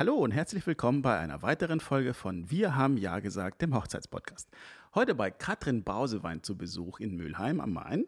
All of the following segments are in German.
Hallo und herzlich willkommen bei einer weiteren Folge von Wir haben Ja gesagt, dem Hochzeitspodcast. Heute bei Katrin Bausewein zu Besuch in Mülheim am Main.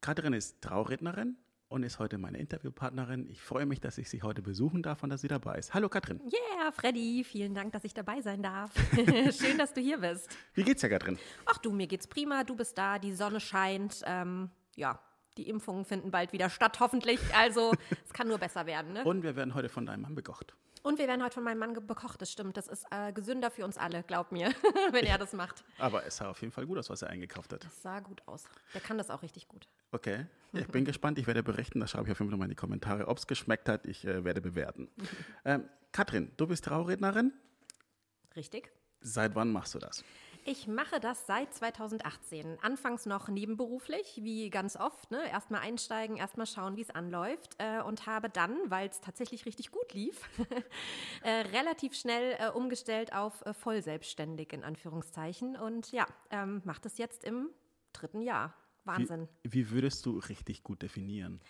Katrin ist Traurednerin und ist heute meine Interviewpartnerin. Ich freue mich, dass ich Sie heute besuchen darf und dass sie dabei ist. Hallo Katrin. Yeah, Freddy, vielen Dank, dass ich dabei sein darf. Schön, dass du hier bist. Wie geht's dir, Katrin? Ach du, mir geht's prima. Du bist da, die Sonne scheint. Ähm, ja, die Impfungen finden bald wieder statt, hoffentlich. Also es kann nur besser werden. Ne? Und wir werden heute von deinem Mann bekocht. Und wir werden heute von meinem Mann bekocht, das stimmt. Das ist äh, gesünder für uns alle, glaub mir, wenn er das macht. Aber es sah auf jeden Fall gut aus, was er eingekauft hat. Das sah gut aus. Der kann das auch richtig gut. Okay, ich bin gespannt. Ich werde berichten. Da schreibe ich auf jeden Fall mal in die Kommentare, ob es geschmeckt hat. Ich äh, werde bewerten. ähm, Katrin, du bist Traurednerin. Richtig. Seit wann machst du das? Ich mache das seit 2018. Anfangs noch nebenberuflich, wie ganz oft. Ne? Erstmal einsteigen, erstmal schauen, wie es anläuft. Äh, und habe dann, weil es tatsächlich richtig gut lief, äh, relativ schnell äh, umgestellt auf äh, vollselbstständig in Anführungszeichen. Und ja, ähm, mache das jetzt im dritten Jahr. Wahnsinn. Wie, wie würdest du richtig gut definieren?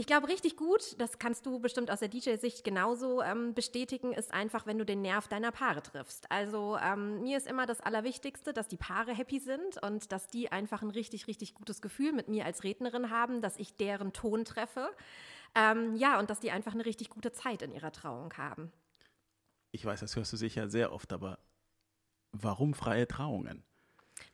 Ich glaube, richtig gut, das kannst du bestimmt aus der DJ-Sicht genauso ähm, bestätigen, ist einfach, wenn du den Nerv deiner Paare triffst. Also ähm, mir ist immer das Allerwichtigste, dass die Paare happy sind und dass die einfach ein richtig, richtig gutes Gefühl mit mir als Rednerin haben, dass ich deren Ton treffe. Ähm, ja, und dass die einfach eine richtig gute Zeit in ihrer Trauung haben. Ich weiß, das hörst du sicher sehr oft, aber warum freie Trauungen?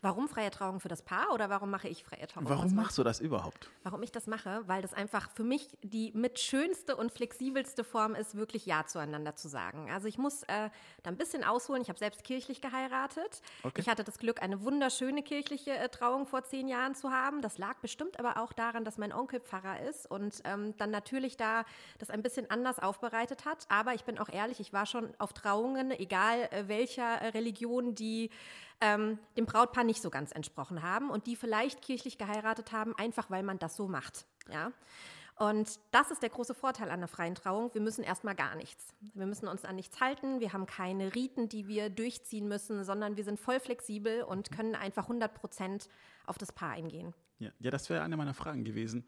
Warum freie Trauung für das Paar oder warum mache ich freie Trauung? Warum machst du das überhaupt? Warum ich das mache? Weil das einfach für mich die mit schönste und flexibelste Form ist, wirklich Ja zueinander zu sagen. Also ich muss äh, da ein bisschen ausholen. Ich habe selbst kirchlich geheiratet. Okay. Ich hatte das Glück, eine wunderschöne kirchliche äh, Trauung vor zehn Jahren zu haben. Das lag bestimmt aber auch daran, dass mein Onkel Pfarrer ist und ähm, dann natürlich da das ein bisschen anders aufbereitet hat. Aber ich bin auch ehrlich, ich war schon auf Trauungen, egal äh, welcher äh, Religion, die ähm, dem Brautpaar nicht so ganz entsprochen haben und die vielleicht kirchlich geheiratet haben, einfach weil man das so macht. Ja? Und das ist der große Vorteil an der freien Trauung. Wir müssen erstmal gar nichts. Wir müssen uns an nichts halten. Wir haben keine Riten, die wir durchziehen müssen, sondern wir sind voll flexibel und können einfach 100 Prozent auf das Paar eingehen. Ja, ja das wäre eine meiner Fragen gewesen.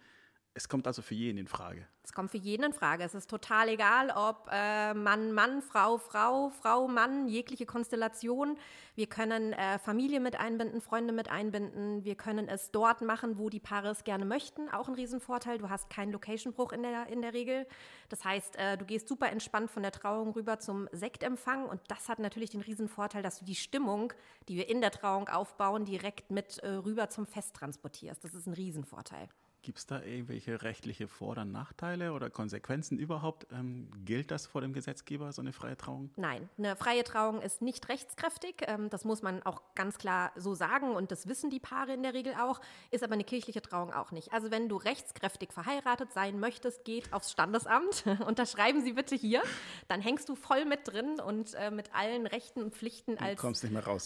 Es kommt also für jeden in Frage. Es kommt für jeden in Frage. Es ist total egal, ob äh, Mann, Mann, Frau, Frau, Frau, Mann, jegliche Konstellation. Wir können äh, Familie mit einbinden, Freunde mit einbinden. Wir können es dort machen, wo die Paare es gerne möchten. Auch ein Riesenvorteil. Du hast keinen Location-Bruch in der, in der Regel. Das heißt, äh, du gehst super entspannt von der Trauung rüber zum Sektempfang. Und das hat natürlich den Riesenvorteil, dass du die Stimmung, die wir in der Trauung aufbauen, direkt mit äh, rüber zum Fest transportierst. Das ist ein Riesenvorteil. Gibt es da irgendwelche rechtliche Vor- oder Nachteile oder Konsequenzen überhaupt? Ähm, gilt das vor dem Gesetzgeber, so eine freie Trauung? Nein, eine freie Trauung ist nicht rechtskräftig. Ähm, das muss man auch ganz klar so sagen und das wissen die Paare in der Regel auch, ist aber eine kirchliche Trauung auch nicht. Also wenn du rechtskräftig verheiratet sein möchtest, geht aufs Standesamt, unterschreiben Sie bitte hier, dann hängst du voll mit drin und äh, mit allen Rechten und Pflichten als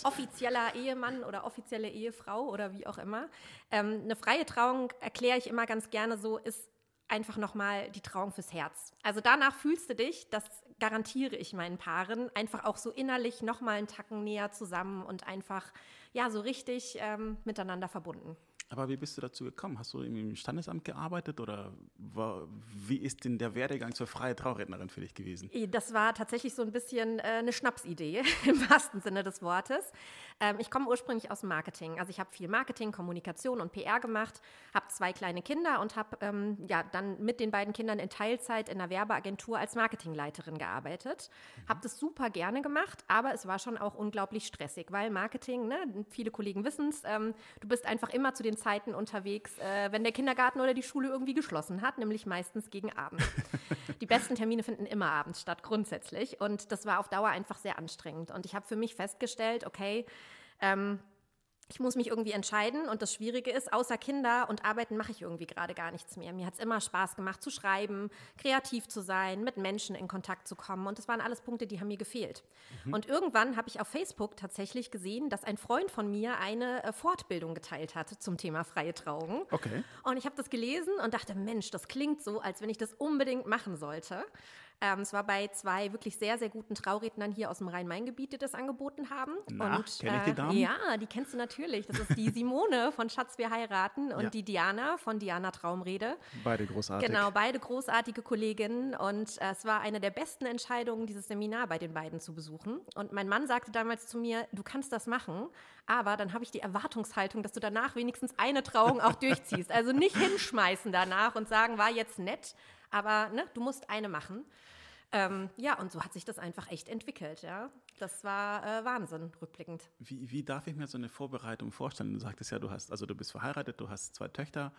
offizieller Ehemann oder offizielle Ehefrau oder wie auch immer. Ähm, eine freie Trauung erkläre ich ich immer ganz gerne so, ist einfach nochmal die Trauung fürs Herz. Also danach fühlst du dich, das garantiere ich meinen Paaren, einfach auch so innerlich nochmal einen Tacken näher zusammen und einfach, ja, so richtig ähm, miteinander verbunden. Aber wie bist du dazu gekommen? Hast du im Standesamt gearbeitet oder war, wie ist denn der Werdegang zur freien Traurednerin für dich gewesen? Das war tatsächlich so ein bisschen äh, eine Schnapsidee im wahrsten Sinne des Wortes. Ähm, ich komme ursprünglich aus Marketing. Also ich habe viel Marketing, Kommunikation und PR gemacht, habe zwei kleine Kinder und habe ähm, ja, dann mit den beiden Kindern in Teilzeit in einer Werbeagentur als Marketingleiterin gearbeitet. Mhm. Habe das super gerne gemacht, aber es war schon auch unglaublich stressig, weil Marketing, ne, viele Kollegen wissen es, ähm, du bist einfach immer zu den Zeiten unterwegs, äh, wenn der Kindergarten oder die Schule irgendwie geschlossen hat, nämlich meistens gegen Abend. die besten Termine finden immer abends statt, grundsätzlich. Und das war auf Dauer einfach sehr anstrengend. Und ich habe für mich festgestellt, okay, ähm, ich muss mich irgendwie entscheiden und das Schwierige ist, außer Kinder und Arbeiten mache ich irgendwie gerade gar nichts mehr. Mir hat es immer Spaß gemacht zu schreiben, kreativ zu sein, mit Menschen in Kontakt zu kommen und das waren alles Punkte, die haben mir gefehlt. Mhm. Und irgendwann habe ich auf Facebook tatsächlich gesehen, dass ein Freund von mir eine äh, Fortbildung geteilt hat zum Thema freie Trauung. Okay. Und ich habe das gelesen und dachte, Mensch, das klingt so, als wenn ich das unbedingt machen sollte. Ähm, es war bei zwei wirklich sehr, sehr guten Traurednern hier aus dem Rhein-Main-Gebiet, die das angeboten haben. Na, und kenn ich die Damen? ja, die kennst du natürlich. Das ist die Simone von Schatz, wir heiraten und Ja. die Diana von Diana Traumrede. Beide großartig. Genau, beide großartige Kolleginnen und äh, es war eine der besten Entscheidungen, dieses Seminar bei den beiden zu besuchen. Und mein Mann sagte damals zu mir, du kannst das machen, aber dann habe ich die Erwartungshaltung, dass du danach wenigstens eine Trauung auch durchziehst. Also nicht hinschmeißen danach und sagen, war jetzt nett, aber ne, du musst eine machen. Ähm, ja, und so hat sich das einfach echt entwickelt, ja. Das war äh, Wahnsinn, rückblickend. Wie, wie darf ich mir so eine Vorbereitung vorstellen? Du sagtest ja, du hast, also du bist verheiratet, du hast zwei Töchter.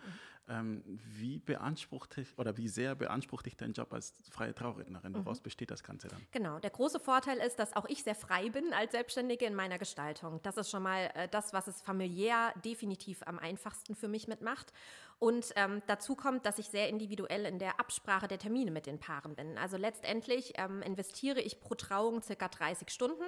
Ähm, wie beansprucht dich oder wie sehr beansprucht dich dein Job als freie Traurednerin? Woraus besteht das Ganze dann? Genau, der große Vorteil ist, dass auch ich sehr frei bin als Selbstständige in meiner Gestaltung. Das ist schon mal äh, das, was es familiär definitiv am einfachsten für mich mitmacht. Und ähm, dazu kommt, dass ich sehr individuell in der Absprache der Termine mit den Paaren bin. Also letztendlich ähm, investiere ich pro Trauung circa 30 Stunden,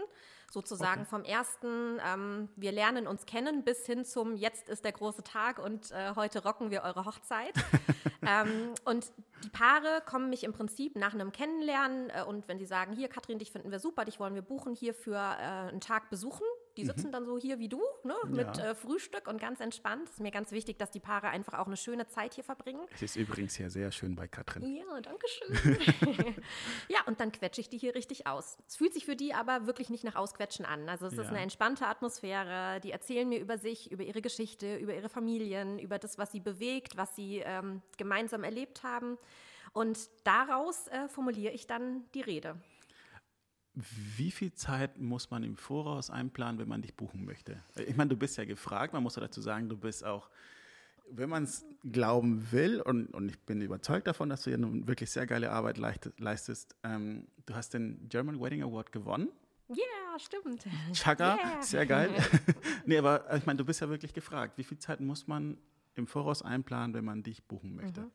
sozusagen Okay. vom ersten, ähm, wir lernen uns kennen, bis hin zum jetzt ist der große Tag und äh, heute rocken wir eure Hochzeit. ähm, und die Paare kommen mich im Prinzip nach einem Kennenlernen äh, und wenn sie sagen, hier Katrin, dich finden wir super, dich wollen wir buchen, hier für äh, einen Tag besuchen. Die sitzen dann so hier wie du, ne, mit Ja. äh, Frühstück und ganz entspannt. Es ist mir ganz wichtig, dass die Paare einfach auch eine schöne Zeit hier verbringen. Es ist übrigens hier sehr schön bei Katrin. Ja, danke schön. ja, und dann quetsche ich die hier richtig aus. Es fühlt sich für die aber wirklich nicht nach Ausquetschen an. Also es ist Ja. eine entspannte Atmosphäre. Die erzählen mir über sich, über ihre Geschichte, über ihre Familien, über das, was sie bewegt, was sie ähm, gemeinsam erlebt haben. Und daraus äh, formuliere ich dann die Rede. Wie viel Zeit muss man im Voraus einplanen, wenn man dich buchen möchte? Ich meine, du bist ja gefragt, man muss ja dazu sagen, du bist auch, wenn man es glauben will, und, und ich bin überzeugt davon, dass du ja nun wirklich sehr geile Arbeit leistest, ähm, du hast den German Wedding Award gewonnen. Ja, stimmt. Chaka, Yeah. sehr geil. nee, aber ich meine, du bist ja wirklich gefragt. Wie viel Zeit muss man im Voraus einplanen, wenn man dich buchen möchte?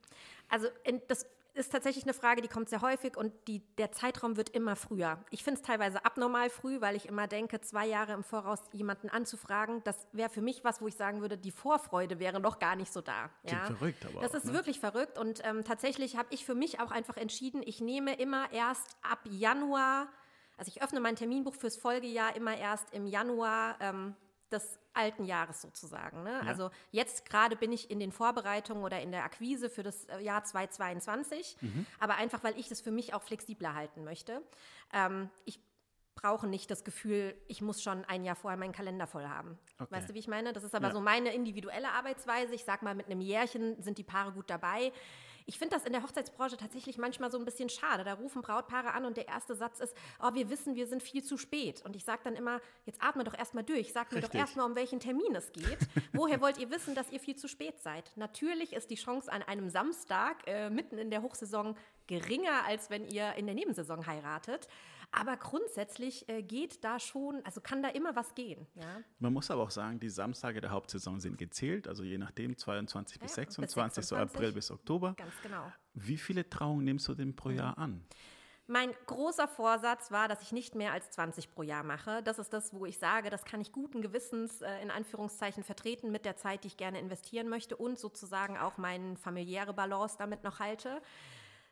Also in, das ist tatsächlich eine Frage, die kommt sehr häufig und die, der Zeitraum wird immer früher. Ich finde es teilweise abnormal früh, weil ich immer denke, zwei Jahre im Voraus jemanden anzufragen, das wäre für mich was, wo ich sagen würde, die Vorfreude wäre noch gar nicht so da. Ja? verrückt, aber Das auch, ist ne? wirklich verrückt und ähm, tatsächlich habe ich für mich auch einfach entschieden, ich nehme immer erst ab Januar, also ich öffne mein Terminbuch fürs Folgejahr immer erst im Januar ähm, des alten Jahres sozusagen. Ne? Also jetzt gerade bin ich in den Vorbereitungen oder in der Akquise für das äh, Jahr 2022, aber einfach, weil ich das für mich auch flexibler halten möchte. Ähm, ich brauche nicht das Gefühl, ich muss schon ein Jahr vorher meinen Kalender voll haben. Okay. Weißt du, wie ich meine? Das ist aber Ja. so meine individuelle Arbeitsweise. Ich sag mal, mit einem Jährchen sind die Paare gut dabei. Ich finde das in der Hochzeitsbranche tatsächlich manchmal so ein bisschen schade. Da rufen Brautpaare an und der erste Satz ist, oh, wir wissen, wir sind viel zu spät. Und ich sage dann immer, jetzt atme doch erstmal durch. Sag mir doch Richtig. erstmal, um welchen Termin es geht. Woher wollt ihr wissen, dass ihr viel zu spät seid? Natürlich ist die Chance an einem Samstag äh, mitten in der Hochsaison geringer, als wenn ihr in der Nebensaison heiratet. Aber grundsätzlich äh, geht da schon, also kann da immer was gehen. Ja? Man muss aber auch sagen, die Samstage der Hauptsaison sind gezählt, also je nachdem 22 bis Ja, bis 26, so 26. April bis Oktober. Ganz genau. Wie viele Trauungen nimmst du denn pro Jahr an? Mein großer Vorsatz war, dass ich nicht mehr als 20 pro Jahr mache. Das ist das, wo ich sage, das kann ich guten Gewissens äh, in Anführungszeichen vertreten mit der Zeit, die ich gerne investieren möchte und sozusagen auch meine familiäre Balance damit noch halte.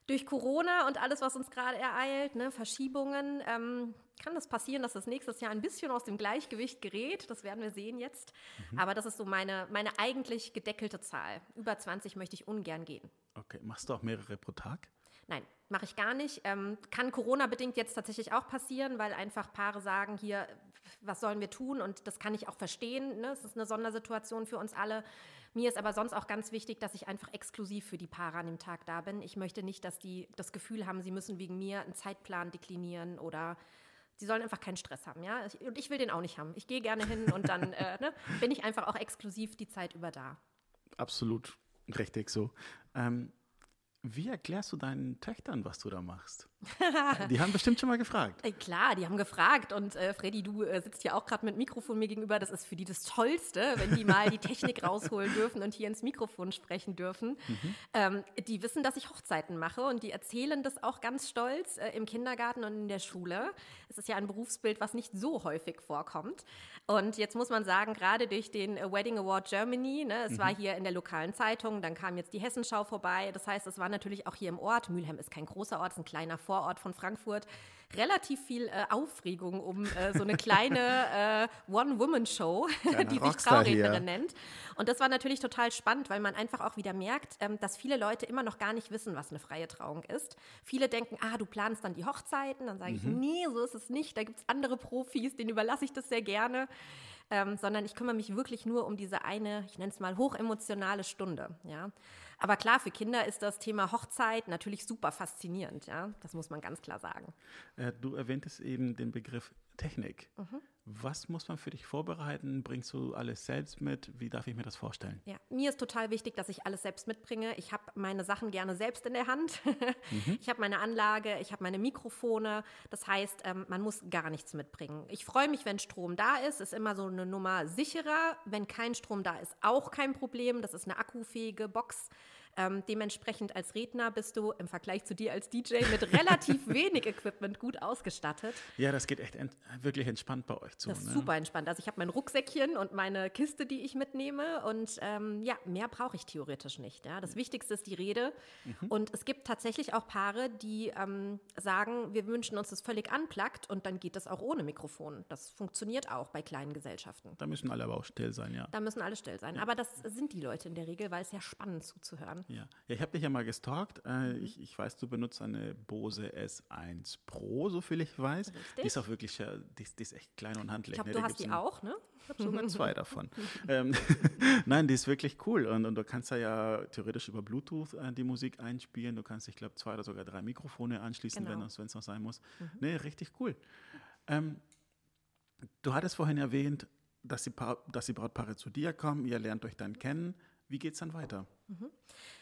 Durch Corona und alles, was uns gerade ereilt, ne, Verschiebungen, ähm, kann es passieren, dass das nächstes Jahr ein bisschen aus dem Gleichgewicht gerät. Das werden wir sehen jetzt. Aber das ist so meine, meine eigentlich gedeckelte Zahl. Über 20 möchte ich ungern gehen. Okay, machst du auch mehrere pro Tag? Nein, mache ich gar nicht. Ähm, kann Corona-bedingt jetzt tatsächlich auch passieren, weil einfach Paare sagen, hier, was sollen wir tun? Und das kann ich auch verstehen. Ne? Es ist eine Sondersituation für uns alle. Mir ist aber sonst auch ganz wichtig, dass ich einfach exklusiv für die Paare an dem Tag da bin. Ich möchte nicht, dass die das Gefühl haben, sie müssen wegen mir einen Zeitplan deklinieren oder sie sollen einfach keinen Stress haben. Ja? Und ich will den auch nicht haben. Ich gehe gerne hin und dann äh, ne, bin ich einfach auch exklusiv die Zeit über da. Absolut richtig so. Ähm, wie erklärst du deinen Töchtern, was du da machst? Die haben bestimmt schon mal gefragt. Äh, klar, die haben gefragt und äh, Freddy, du äh, sitzt ja auch gerade mit Mikrofon mir gegenüber. Das ist für die das Tollste, wenn die mal die Technik rausholen dürfen und hier ins Mikrofon sprechen dürfen. Ähm, die wissen, dass ich Hochzeiten mache und die erzählen das auch ganz stolz äh, im Kindergarten und in der Schule. Es ist ja ein Berufsbild, was nicht so häufig vorkommt. Und jetzt muss man sagen, gerade durch den äh, Wedding Award Germany, ne, es war hier in der lokalen Zeitung, dann kam jetzt die Hessenschau vorbei. Das heißt, es war natürlich auch hier im Ort. Mülheim ist kein großer Ort, es ist ein kleiner Vorort von Frankfurt, relativ viel äh, Aufregung um äh, so eine kleine äh, One-Woman-Show, die sich Traurednerin nennt. Und das war natürlich total spannend, weil man einfach auch wieder merkt, ähm, dass viele Leute immer noch gar nicht wissen, was eine freie Trauung ist. Viele denken, ah, du planst dann die Hochzeiten. Dann sage ich, mhm. nee, so ist es nicht. Da gibt es andere Profis, denen überlasse ich das sehr gerne. Ähm, sondern ich kümmere mich wirklich nur um diese eine, ich nenne es mal hochemotionale Stunde. Ja. Aber klar, für Kinder ist das Thema Hochzeit natürlich super faszinierend, ja. Das muss man ganz klar sagen. Äh, du erwähntest eben den Begriff Technik. Mhm. Was muss man für dich vorbereiten? Bringst du alles selbst mit? Wie darf ich mir das vorstellen? Ja, mir ist total wichtig, dass ich alles selbst mitbringe. Ich habe meine Sachen gerne selbst in der Hand. Mhm. Ich habe meine Anlage, ich habe meine Mikrofone. Das heißt, ähm, man muss gar nichts mitbringen. Ich freue mich, wenn Strom da ist. Ist immer so eine Nummer sicherer. Wenn kein Strom da ist, auch kein Problem. Das ist eine akkufähige Box. Ähm, dementsprechend als Redner bist du im Vergleich zu dir als DJ mit relativ wenig Equipment gut ausgestattet. Ja, das geht echt ent wirklich entspannt bei euch zu. Das ist ne? super entspannt. Also ich habe mein Rucksäckchen und meine Kiste, die ich mitnehme und ähm, ja, mehr brauche ich theoretisch nicht. Ja. Das Wichtigste ist die Rede mhm. und es gibt tatsächlich auch Paare, die ähm, sagen, wir wünschen uns das völlig unplugged und dann geht das auch ohne Mikrofon. Das funktioniert auch bei kleinen Gesellschaften. Da müssen alle aber auch still sein, ja. Da müssen alle still sein. Ja. Aber das sind die Leute in der Regel, weil es ja spannend zuzuhören. Ja, ich habe dich ja mal gestalkt. Äh, mhm. ich, ich, weiß, du benutzt eine Bose S1 Pro, so viel ich weiß. Richtig. Die ist auch wirklich, die, die ist echt klein und handlich. Ich glaube, ne? du hast die auch, ne? Ich habe sogar zwei davon. ähm, Nein, die ist wirklich cool. Und, und, du kannst da ja theoretisch über Bluetooth äh, die Musik einspielen. Du kannst, ich glaube, zwei oder sogar drei Mikrofone anschließen, genau. wenn es noch sein muss. Mhm. Nee, richtig cool. Ähm, du hattest vorhin erwähnt, dass die, dass die Brautpaare zu dir kommen, ihr lernt euch dann kennen. Wie geht es dann weiter?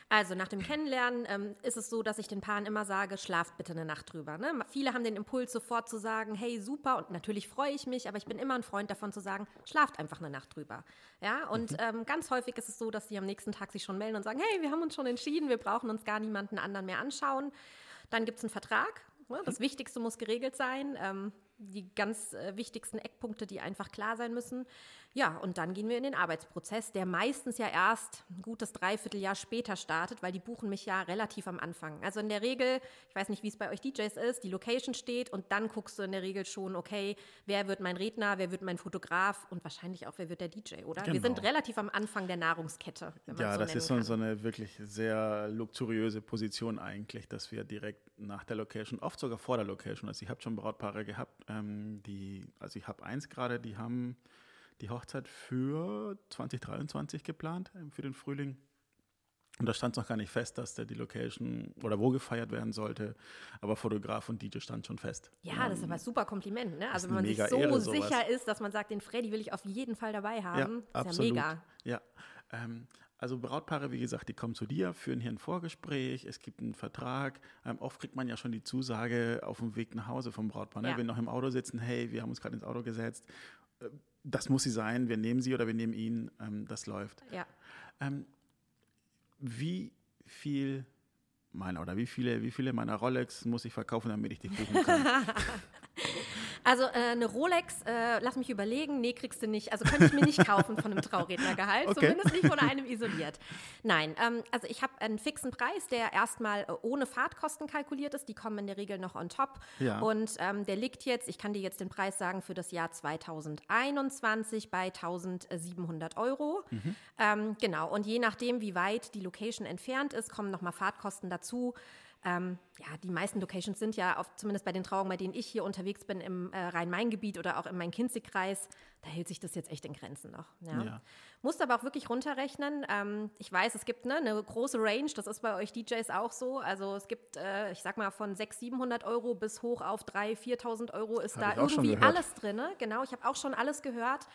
Also nach dem Kennenlernen ähm, ist es so, dass ich den Paaren immer sage, schlaft bitte eine Nacht drüber. Ne? Viele haben den Impuls sofort zu sagen, hey super und natürlich freue ich mich, aber ich bin immer ein Freund davon zu sagen, schlaft einfach eine Nacht drüber. Ja, und mhm. ähm, ganz häufig ist es so, dass sie am nächsten Tag sich schon melden und sagen, hey, wir haben uns schon entschieden, wir brauchen uns gar niemanden anderen mehr anschauen. Dann gibt es einen Vertrag. Ne? Das mhm. Wichtigste muss geregelt sein. Ähm, die ganz äh, wichtigsten Eckpunkte, die einfach klar sein müssen. Ja, und dann gehen wir in den Arbeitsprozess, der meistens ja erst ein gutes Dreivierteljahr später startet, weil die buchen mich ja relativ am Anfang. Also in der Regel, ich weiß nicht, wie es bei euch DJs ist, die Location steht und dann guckst du in der Regel schon, okay, wer wird mein Redner, wer wird mein Fotograf und wahrscheinlich auch, wer wird der DJ, oder? Genau. Wir sind genau. relativ am Anfang der Nahrungskette. ja, so das ist so, so eine wirklich sehr luxuriöse Position eigentlich, dass wir direkt nach der Location, oft sogar vor der Location, also ich habe schon Brautpaare gehabt, ähm, die, also ich habe eins gerade, die haben die Hochzeit für 2023 geplant, ähm, für den Frühling. Und da stand noch gar nicht fest, dass der die Location oder wo gefeiert werden sollte. Aber Fotograf und DJ stand schon fest. Ja, das ist aber ein super Kompliment. Ne? Also wenn man sich so Ehre, sicher ist, dass man sagt, den Freddy will ich auf jeden Fall dabei haben, ja, ist absolut. ja mega. Ja, ähm, also Brautpaare, wie gesagt, die kommen zu dir, führen hier ein Vorgespräch, es gibt einen Vertrag. Ähm, oft kriegt man ja schon die Zusage auf dem Weg nach Hause vom Brautpaar. Ne? Ja. Wenn noch im Auto sitzen, hey, wir haben uns gerade ins Auto gesetzt. Äh, das muss sie sein, wir nehmen sie oder wir nehmen ihn, ähm, das läuft. Ja. Ähm, wie viel meiner oder wie viele, wie viele meiner Rolex muss ich verkaufen, damit ich dich buchen kann? Also äh, eine Rolex, äh, lass mich überlegen, nee, kriegst du nicht. Also könnte ich mir nicht kaufen von einem Traurednergehalt, okay. zumindest nicht von einem isoliert. Nein, ähm, also ich habe einen fixen Preis, der erstmal äh, ohne Fahrtkosten kalkuliert ist. Die kommen in der Regel noch on top. Ja. Und ähm, der liegt jetzt, ich kann dir jetzt den Preis sagen, für das Jahr 2021 bei 1700 Euro. Mhm. Ähm, genau, und je nachdem, wie weit die Location entfernt ist, kommen nochmal Fahrtkosten dazu. Ähm, ja, die meisten Locations sind ja, auf, zumindest bei den Trauungen, bei denen ich hier unterwegs bin, im äh, Rhein-Main-Gebiet oder auch im Main-Kinzig-Kreis, da hält sich das jetzt echt in Grenzen noch. Ja. ja. Musst aber auch wirklich runterrechnen. Ähm, ich weiß, es gibt ne, eine große Range, das ist bei euch DJs auch so. Also es gibt, äh, ich sag mal, von 600, 700 Euro bis hoch auf 3.000, 4.000 Euro ist Hab da irgendwie alles drin. Genau, ich habe auch schon alles gehört.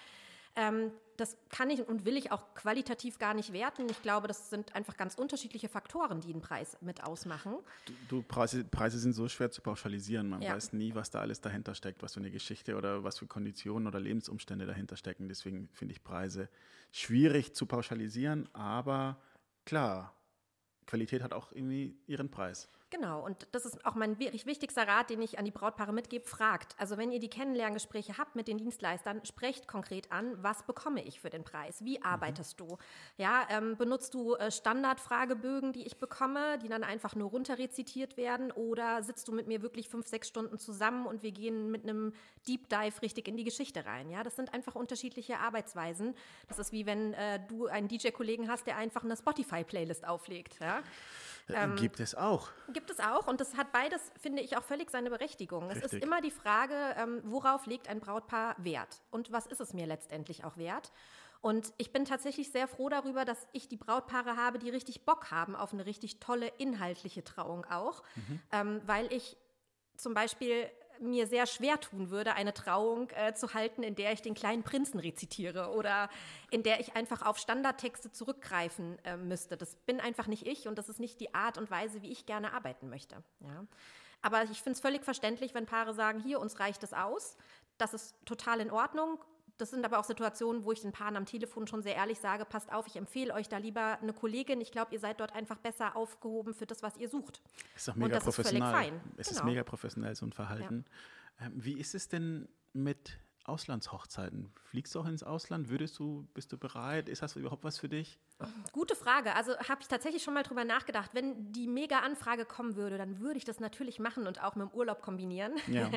Ähm, das kann ich und will ich auch qualitativ gar nicht werten. Ich glaube, das sind einfach ganz unterschiedliche Faktoren, die den Preis mit ausmachen. Du, du Preise, Preise, sind so schwer zu pauschalisieren. Man ja. weiß nie, was da alles dahinter steckt, was für eine Geschichte oder was für Konditionen oder Lebensumstände dahinter stecken. Deswegen finde ich Preise schwierig zu pauschalisieren, aber klar, Qualität hat auch irgendwie ihren Preis. Genau, und das ist auch mein wirklich wichtigster Rat, den ich an die Brautpaare mitgebe, fragt. Also wenn ihr die Kennenlerngespräche habt mit den Dienstleistern, sprecht konkret an, was bekomme ich für den Preis? Wie arbeitest mhm. du? Ja, ähm, benutzt du äh, Standardfragebögen, die ich bekomme, die dann einfach nur runterrezitiert werden? Oder sitzt du mit mir wirklich fünf, sechs Stunden zusammen und wir gehen mit einem Deep Dive richtig in die Geschichte rein? Ja, das sind einfach unterschiedliche Arbeitsweisen. Das ist wie wenn äh, du einen DJ-Kollegen hast, der einfach eine Spotify-Playlist auflegt. Ja? Ähm, gibt es auch. Gibt es auch. Und das hat beides, finde ich, auch völlig seine Berechtigung. Richtig. Es ist immer die Frage, ähm, worauf legt ein Brautpaar Wert? Und was ist es mir letztendlich auch wert? Und ich bin tatsächlich sehr froh darüber, dass ich die Brautpaare habe, die richtig Bock haben auf eine richtig tolle inhaltliche Trauung auch, mhm. ähm, weil ich zum Beispiel mir sehr schwer tun würde, eine Trauung äh, zu halten, in der ich den kleinen Prinzen rezitiere oder in der ich einfach auf Standardtexte zurückgreifen äh, müsste. Das bin einfach nicht ich und das ist nicht die Art und Weise, wie ich gerne arbeiten möchte. Ja. Aber ich finde es völlig verständlich, wenn Paare sagen, hier, uns reicht es aus. Das ist total in Ordnung das sind aber auch Situationen, wo ich den Paaren am Telefon schon sehr ehrlich sage, passt auf, ich empfehle euch da lieber eine Kollegin. Ich glaube, ihr seid dort einfach besser aufgehoben für das, was ihr sucht. Ist doch mega professionell. Ist völlig fein. Es genau. ist mega professionell, so ein Verhalten. Ja. Ähm, wie ist es denn mit Auslandshochzeiten? Fliegst du auch ins Ausland? Würdest du, bist du bereit? Ist das überhaupt was für dich? Gute Frage. Also habe ich tatsächlich schon mal drüber nachgedacht. Wenn die mega Anfrage kommen würde, dann würde ich das natürlich machen und auch mit dem Urlaub kombinieren. Ja.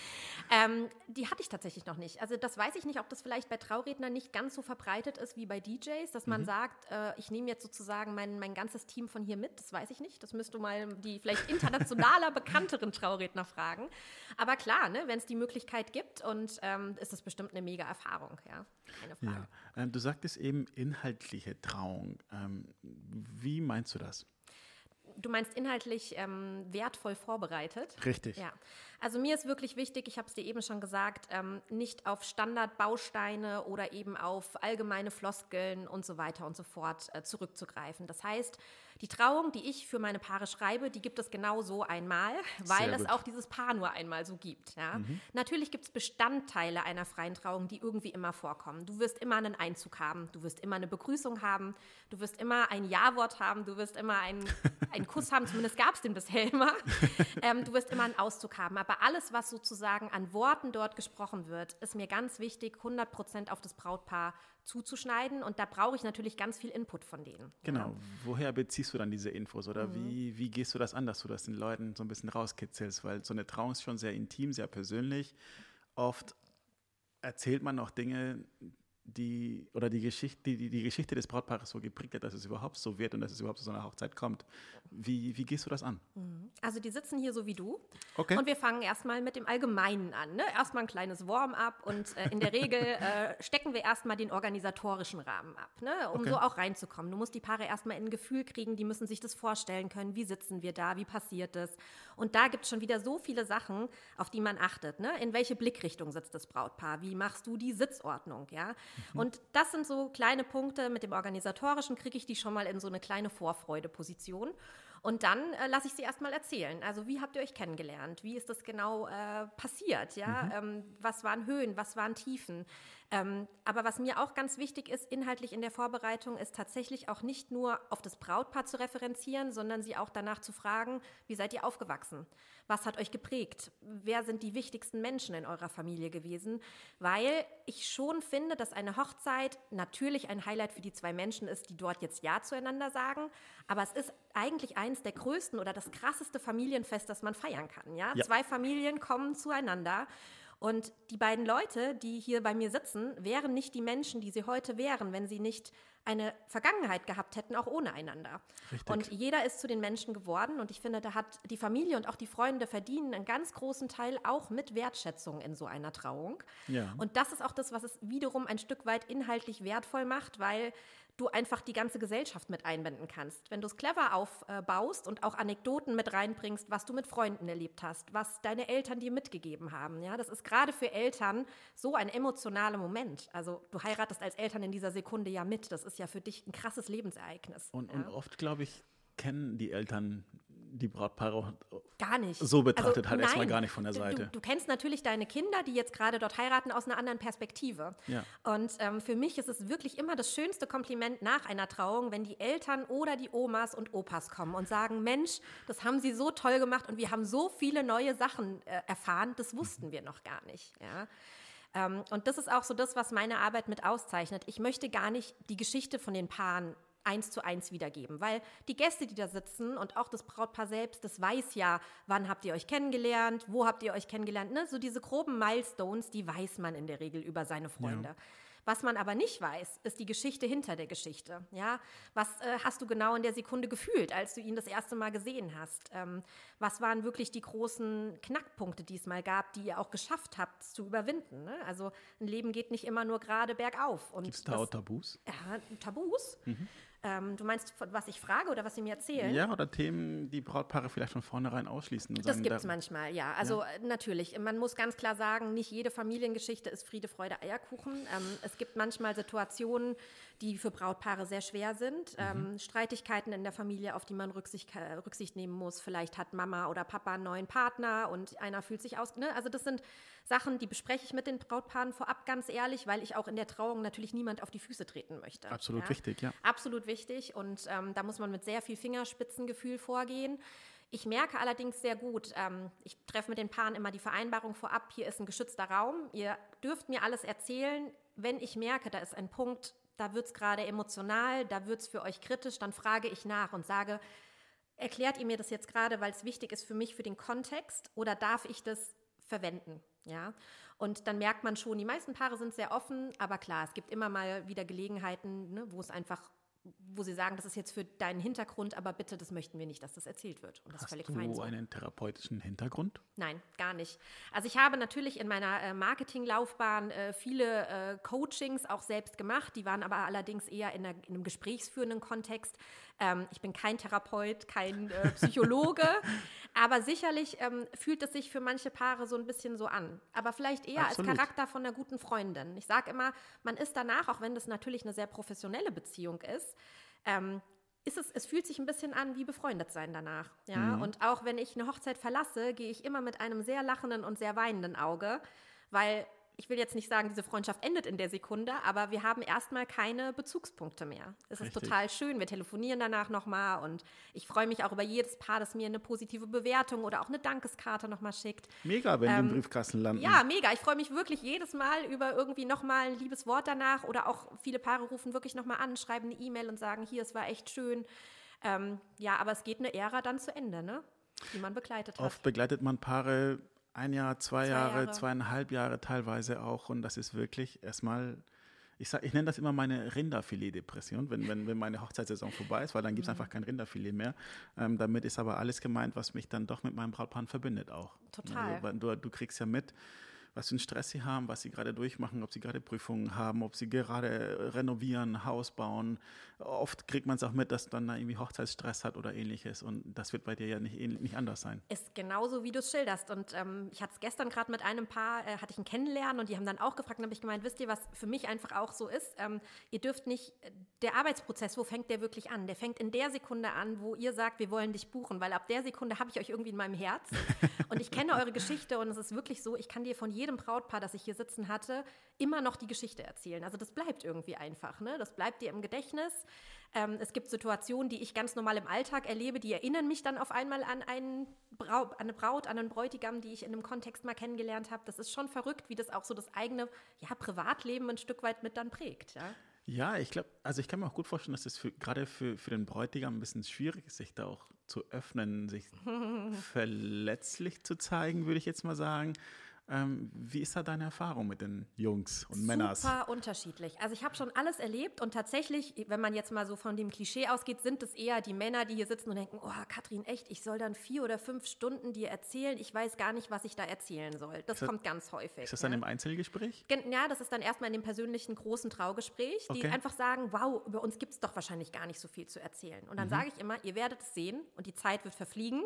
ähm, die hatte ich tatsächlich noch nicht. Also das weiß ich nicht, ob das vielleicht bei Traurednern nicht ganz so verbreitet ist wie bei DJs, dass man mhm. sagt, äh, ich nehme jetzt sozusagen mein, mein ganzes Team von hier mit. Das weiß ich nicht. Das müsst du mal die vielleicht internationaler bekannteren Trauredner fragen. Aber klar, ne, wenn es die Möglichkeit gibt und ähm, ist das bestimmt eine mega Erfahrung. Ja, keine Frage. Ja. Ähm, du sagtest eben inhaltliche Trauung. Ähm, wie meinst du das? Du meinst inhaltlich ähm, wertvoll vorbereitet? Richtig. Ja. Also mir ist wirklich wichtig, ich habe es dir eben schon gesagt, ähm, nicht auf Standardbausteine oder eben auf allgemeine Floskeln und so weiter und so fort äh, zurückzugreifen. Das heißt, die Trauung, die ich für meine Paare schreibe, die gibt es genau so einmal, weil es auch dieses Paar nur einmal so gibt. Ja? Mhm. Natürlich gibt es Bestandteile einer freien Trauung, die irgendwie immer vorkommen. Du wirst immer einen Einzug haben, du wirst immer eine Begrüßung haben, du wirst immer ein Ja-Wort haben, du wirst immer einen, einen Kuss haben, zumindest gab es den bisher immer. Ähm, du wirst immer einen Auszug haben. Aber alles, was sozusagen an Worten dort gesprochen wird, ist mir ganz wichtig, 100 Prozent auf das Brautpaar zuzuschneiden. Und da brauche ich natürlich ganz viel Input von denen. Genau. Ja. Woher beziehst du dann diese Infos oder mhm. wie, wie gehst du das an, dass du das den Leuten so ein bisschen rauskitzelst? Weil so eine Trauung ist schon sehr intim, sehr persönlich. Oft erzählt man auch Dinge, die oder die Geschichte, die, die Geschichte des Brautpaares so geprägt hat, dass es überhaupt so wird und dass es überhaupt zu so einer Hochzeit kommt. Wie, wie gehst du das an? Mhm. Also die sitzen hier so wie du. Okay. Und wir fangen erstmal mit dem Allgemeinen an. Ne? Erstmal ein kleines Warm-up und äh, in der Regel äh, stecken wir erstmal den organisatorischen Rahmen ab, ne? um okay. so auch reinzukommen. Du musst die Paare erstmal in ein Gefühl kriegen, die müssen sich das vorstellen können, wie sitzen wir da, wie passiert das. Und da gibt es schon wieder so viele Sachen, auf die man achtet. Ne? In welche Blickrichtung sitzt das Brautpaar? Wie machst du die Sitzordnung? Ja? Mhm. Und das sind so kleine Punkte. Mit dem Organisatorischen kriege ich die schon mal in so eine kleine Vorfreude-Position. Und dann äh, lasse ich sie erstmal erzählen. Also wie habt ihr euch kennengelernt? Wie ist das genau äh, passiert? Ja? Mhm. Ähm, was waren Höhen, was waren Tiefen? Ähm, aber was mir auch ganz wichtig ist, inhaltlich in der Vorbereitung, ist tatsächlich auch nicht nur auf das Brautpaar zu referenzieren, sondern sie auch danach zu fragen, wie seid ihr aufgewachsen? Was hat euch geprägt? Wer sind die wichtigsten Menschen in eurer Familie gewesen? Weil ich schon finde, dass eine Hochzeit natürlich ein Highlight für die zwei Menschen ist, die dort jetzt Ja zueinander sagen. Aber es ist eigentlich eines der größten oder das krasseste Familienfest, das man feiern kann. Ja? ja. Zwei Familien kommen zueinander. Und die beiden Leute, die hier bei mir sitzen, wären nicht die Menschen, die sie heute wären, wenn sie nicht eine Vergangenheit gehabt hätten, auch ohne einander. Richtig. Und jeder ist zu den Menschen geworden. Und ich finde, da hat die Familie und auch die Freunde verdienen einen ganz großen Teil auch mit Wertschätzung in so einer Trauung. Ja. Und das ist auch das, was es wiederum ein Stück weit inhaltlich wertvoll macht, weil du einfach die ganze Gesellschaft mit einbinden kannst. Wenn du es clever aufbaust und auch Anekdoten mit reinbringst, was du mit Freunden erlebt hast, was deine Eltern dir mitgegeben haben. Ja, das ist gerade für Eltern so ein emotionaler Moment. Also du heiratest als Eltern in dieser Sekunde ja mit. Das ist ja für dich ein krasses Lebensereignis. Und, ja. und oft, glaube ich, kennen die Eltern die Brautpaare gar nicht. so betrachtet Also, halt erstmal gar nicht von der Seite. Du, du kennst natürlich deine Kinder, die jetzt gerade dort heiraten, aus einer anderen Perspektive. Ja. Und ähm, für mich ist es wirklich immer das schönste Kompliment nach einer Trauung, wenn die Eltern oder die Omas und Opas kommen und sagen, Mensch, das haben sie so toll gemacht und wir haben so viele neue Sachen äh, erfahren, das wussten wir noch gar nicht. Ja. Ähm, und das ist auch so das, was meine Arbeit mit auszeichnet. Ich möchte gar nicht die Geschichte von den Paaren eins zu eins wiedergeben, weil die Gäste, die da sitzen und auch das Brautpaar selbst, das weiß ja, wann habt ihr euch kennengelernt, wo habt ihr euch kennengelernt, ne? so diese groben Milestones, die weiß man in der Regel über seine Freunde. Was man aber nicht weiß, ist die Geschichte hinter der Geschichte. Ja? Was äh, hast du genau in der Sekunde gefühlt, als du ihn das erste Mal gesehen hast? Ähm, was waren wirklich die großen Knackpunkte, die es mal gab, die ihr auch geschafft habt zu überwinden? Ne? Also ein Leben geht nicht immer nur gerade bergauf. Gibt es da auch Tabus? ja, Tabus? Ähm, du meinst, was ich frage oder was sie mir erzählen? Ja, oder Themen, die Brautpaare vielleicht von vornherein ausschließen. Und Das sagen, gibt es da- manchmal, ja. Also äh, natürlich, man muss ganz klar sagen, nicht jede Familiengeschichte ist Friede, Freude, Eierkuchen. Ähm, es gibt manchmal Situationen, die für Brautpaare sehr schwer sind. Ähm, Streitigkeiten in der Familie, auf die man Rücksicht, Rücksicht nehmen muss. Vielleicht hat Mama oder Papa einen neuen Partner und einer fühlt sich aus. Ne? Also das sind Sachen, die bespreche ich mit den Brautpaaren vorab ganz ehrlich, weil ich auch in der Trauung natürlich niemand auf die Füße treten möchte. Absolut wichtig, ja. Absolut wichtig und ähm, da muss man mit sehr viel Fingerspitzengefühl vorgehen. Ich merke allerdings sehr gut, ähm, ich treffe mit den Paaren immer die Vereinbarung vorab, hier ist ein geschützter Raum, ihr dürft mir alles erzählen. Wenn ich merke, da ist ein Punkt, da wird es gerade emotional, da wird es für euch kritisch, dann frage ich nach und sage, erklärt ihr mir das jetzt gerade, weil es wichtig ist für mich, für den Kontext oder darf ich das verwenden? Ja, und dann merkt man schon, die meisten Paare sind sehr offen, aber klar, es gibt immer mal wieder Gelegenheiten, ne, wo es einfach, wo sie sagen, das ist jetzt für deinen Hintergrund, aber bitte, das möchten wir nicht, dass das erzählt wird. Und das ist Hast völlig du fein so. einen therapeutischen Hintergrund? Nein, gar nicht. Also ich habe natürlich in meiner äh, Marketinglaufbahn äh, viele äh, Coachings auch selbst gemacht, die waren aber allerdings eher in, einer, in einem gesprächsführenden Kontext. Ähm, ich bin kein Therapeut, kein äh, Psychologe, aber sicherlich ähm, fühlt es sich für manche Paare so ein bisschen so an. Aber vielleicht eher Absolut. als Charakter von einer guten Freundin. Ich sage immer, man ist danach, auch wenn das natürlich eine sehr professionelle Beziehung ist, ähm, ist es, es fühlt sich ein bisschen an wie befreundet sein danach. Ja? Mhm. Und auch wenn ich eine Hochzeit verlasse, gehe ich immer mit einem sehr lachenden und sehr weinenden Auge, weil ich will jetzt nicht sagen, diese Freundschaft endet in der Sekunde, aber wir haben erstmal keine Bezugspunkte mehr. Es ist Richtig. total schön. Wir telefonieren danach nochmal und ich freue mich auch über jedes Paar, das mir eine positive Bewertung oder auch eine Dankeskarte nochmal schickt. Mega, wenn die im Briefkasten landen. Ähm, Ja, mega. Ich freue mich wirklich jedes Mal über irgendwie nochmal ein liebes Wort danach oder auch viele Paare rufen wirklich nochmal an, schreiben eine E-Mail und sagen, hier, es war echt schön. Ähm, ja, aber es geht eine Ära dann zu Ende, ne? die man begleitet hat. Oft begleitet man Paare ein Jahr, zwei, Jahre, Jahre. zweieinhalb Jahre teilweise auch. Und das ist wirklich erstmal, ich, sag, ich nenne das immer meine Rinderfilet-Depression, wenn, wenn, wenn meine Hochzeitssaison vorbei ist, weil dann gibt es Mhm. einfach kein Rinderfilet mehr. Ähm, damit ist aber alles gemeint, was mich dann doch mit meinem Brautpaar verbindet auch. Total. Also, du, du kriegst ja mit, was für einen Stress sie haben, was sie gerade durchmachen, ob sie gerade Prüfungen haben, ob sie gerade renovieren, Haus bauen. Oft kriegt man es auch mit, dass dann da irgendwie Hochzeitsstress hat oder ähnliches. Und das wird bei dir ja nicht, nicht anders sein. Ist genauso, wie du es schilderst. Und ähm, ich hatte es gestern gerade mit einem Paar, äh, hatte ich ein Kennenlernen und die haben dann auch gefragt, und habe ich gemeint, wisst ihr, was für mich einfach auch so ist? Ähm, ihr dürft nicht, der Arbeitsprozess, wo fängt der wirklich an? Der fängt in der Sekunde an, wo ihr sagt, wir wollen dich buchen, weil ab der Sekunde habe ich euch irgendwie in meinem Herz. Und ich kenne eure Geschichte und es ist wirklich so, ich kann dir von jedem Brautpaar, das ich hier sitzen hatte, immer noch die Geschichte erzählen. Also das bleibt irgendwie einfach, ne? Das bleibt dir im Gedächtnis. Ähm, es gibt Situationen, die ich ganz normal im Alltag erlebe, die erinnern mich dann auf einmal an, einen Brau an eine Braut, an einen Bräutigam, die ich in einem Kontext mal kennengelernt habe. Das ist schon verrückt, wie das auch so das eigene ja, Privatleben ein Stück weit mit dann prägt. Ja? Ja, ich glaube, also ich kann mir auch gut vorstellen, dass es für, gerade für, für den Bräutigam ein bisschen schwierig ist, sich da auch zu öffnen, sich verletzlich zu zeigen, würde ich jetzt mal sagen. Ähm, wie ist da deine Erfahrung mit den Jungs und Männers? Super unterschiedlich. Also ich habe schon alles erlebt und tatsächlich, wenn man jetzt mal so von dem Klischee ausgeht, sind es eher die Männer, die hier sitzen und denken, oh Katrin, echt, ich soll dann vier oder fünf Stunden dir erzählen, ich weiß gar nicht, was ich da erzählen soll. Das, das- kommt ganz häufig. Ist das dann ne? im Einzelgespräch? Ja, das ist dann erstmal in dem persönlichen großen Traugespräch, die Okay. einfach sagen, wow, über uns gibt es doch wahrscheinlich gar nicht so viel zu erzählen. Und dann Mhm. sage ich immer, ihr werdet es sehen und die Zeit wird verfliegen.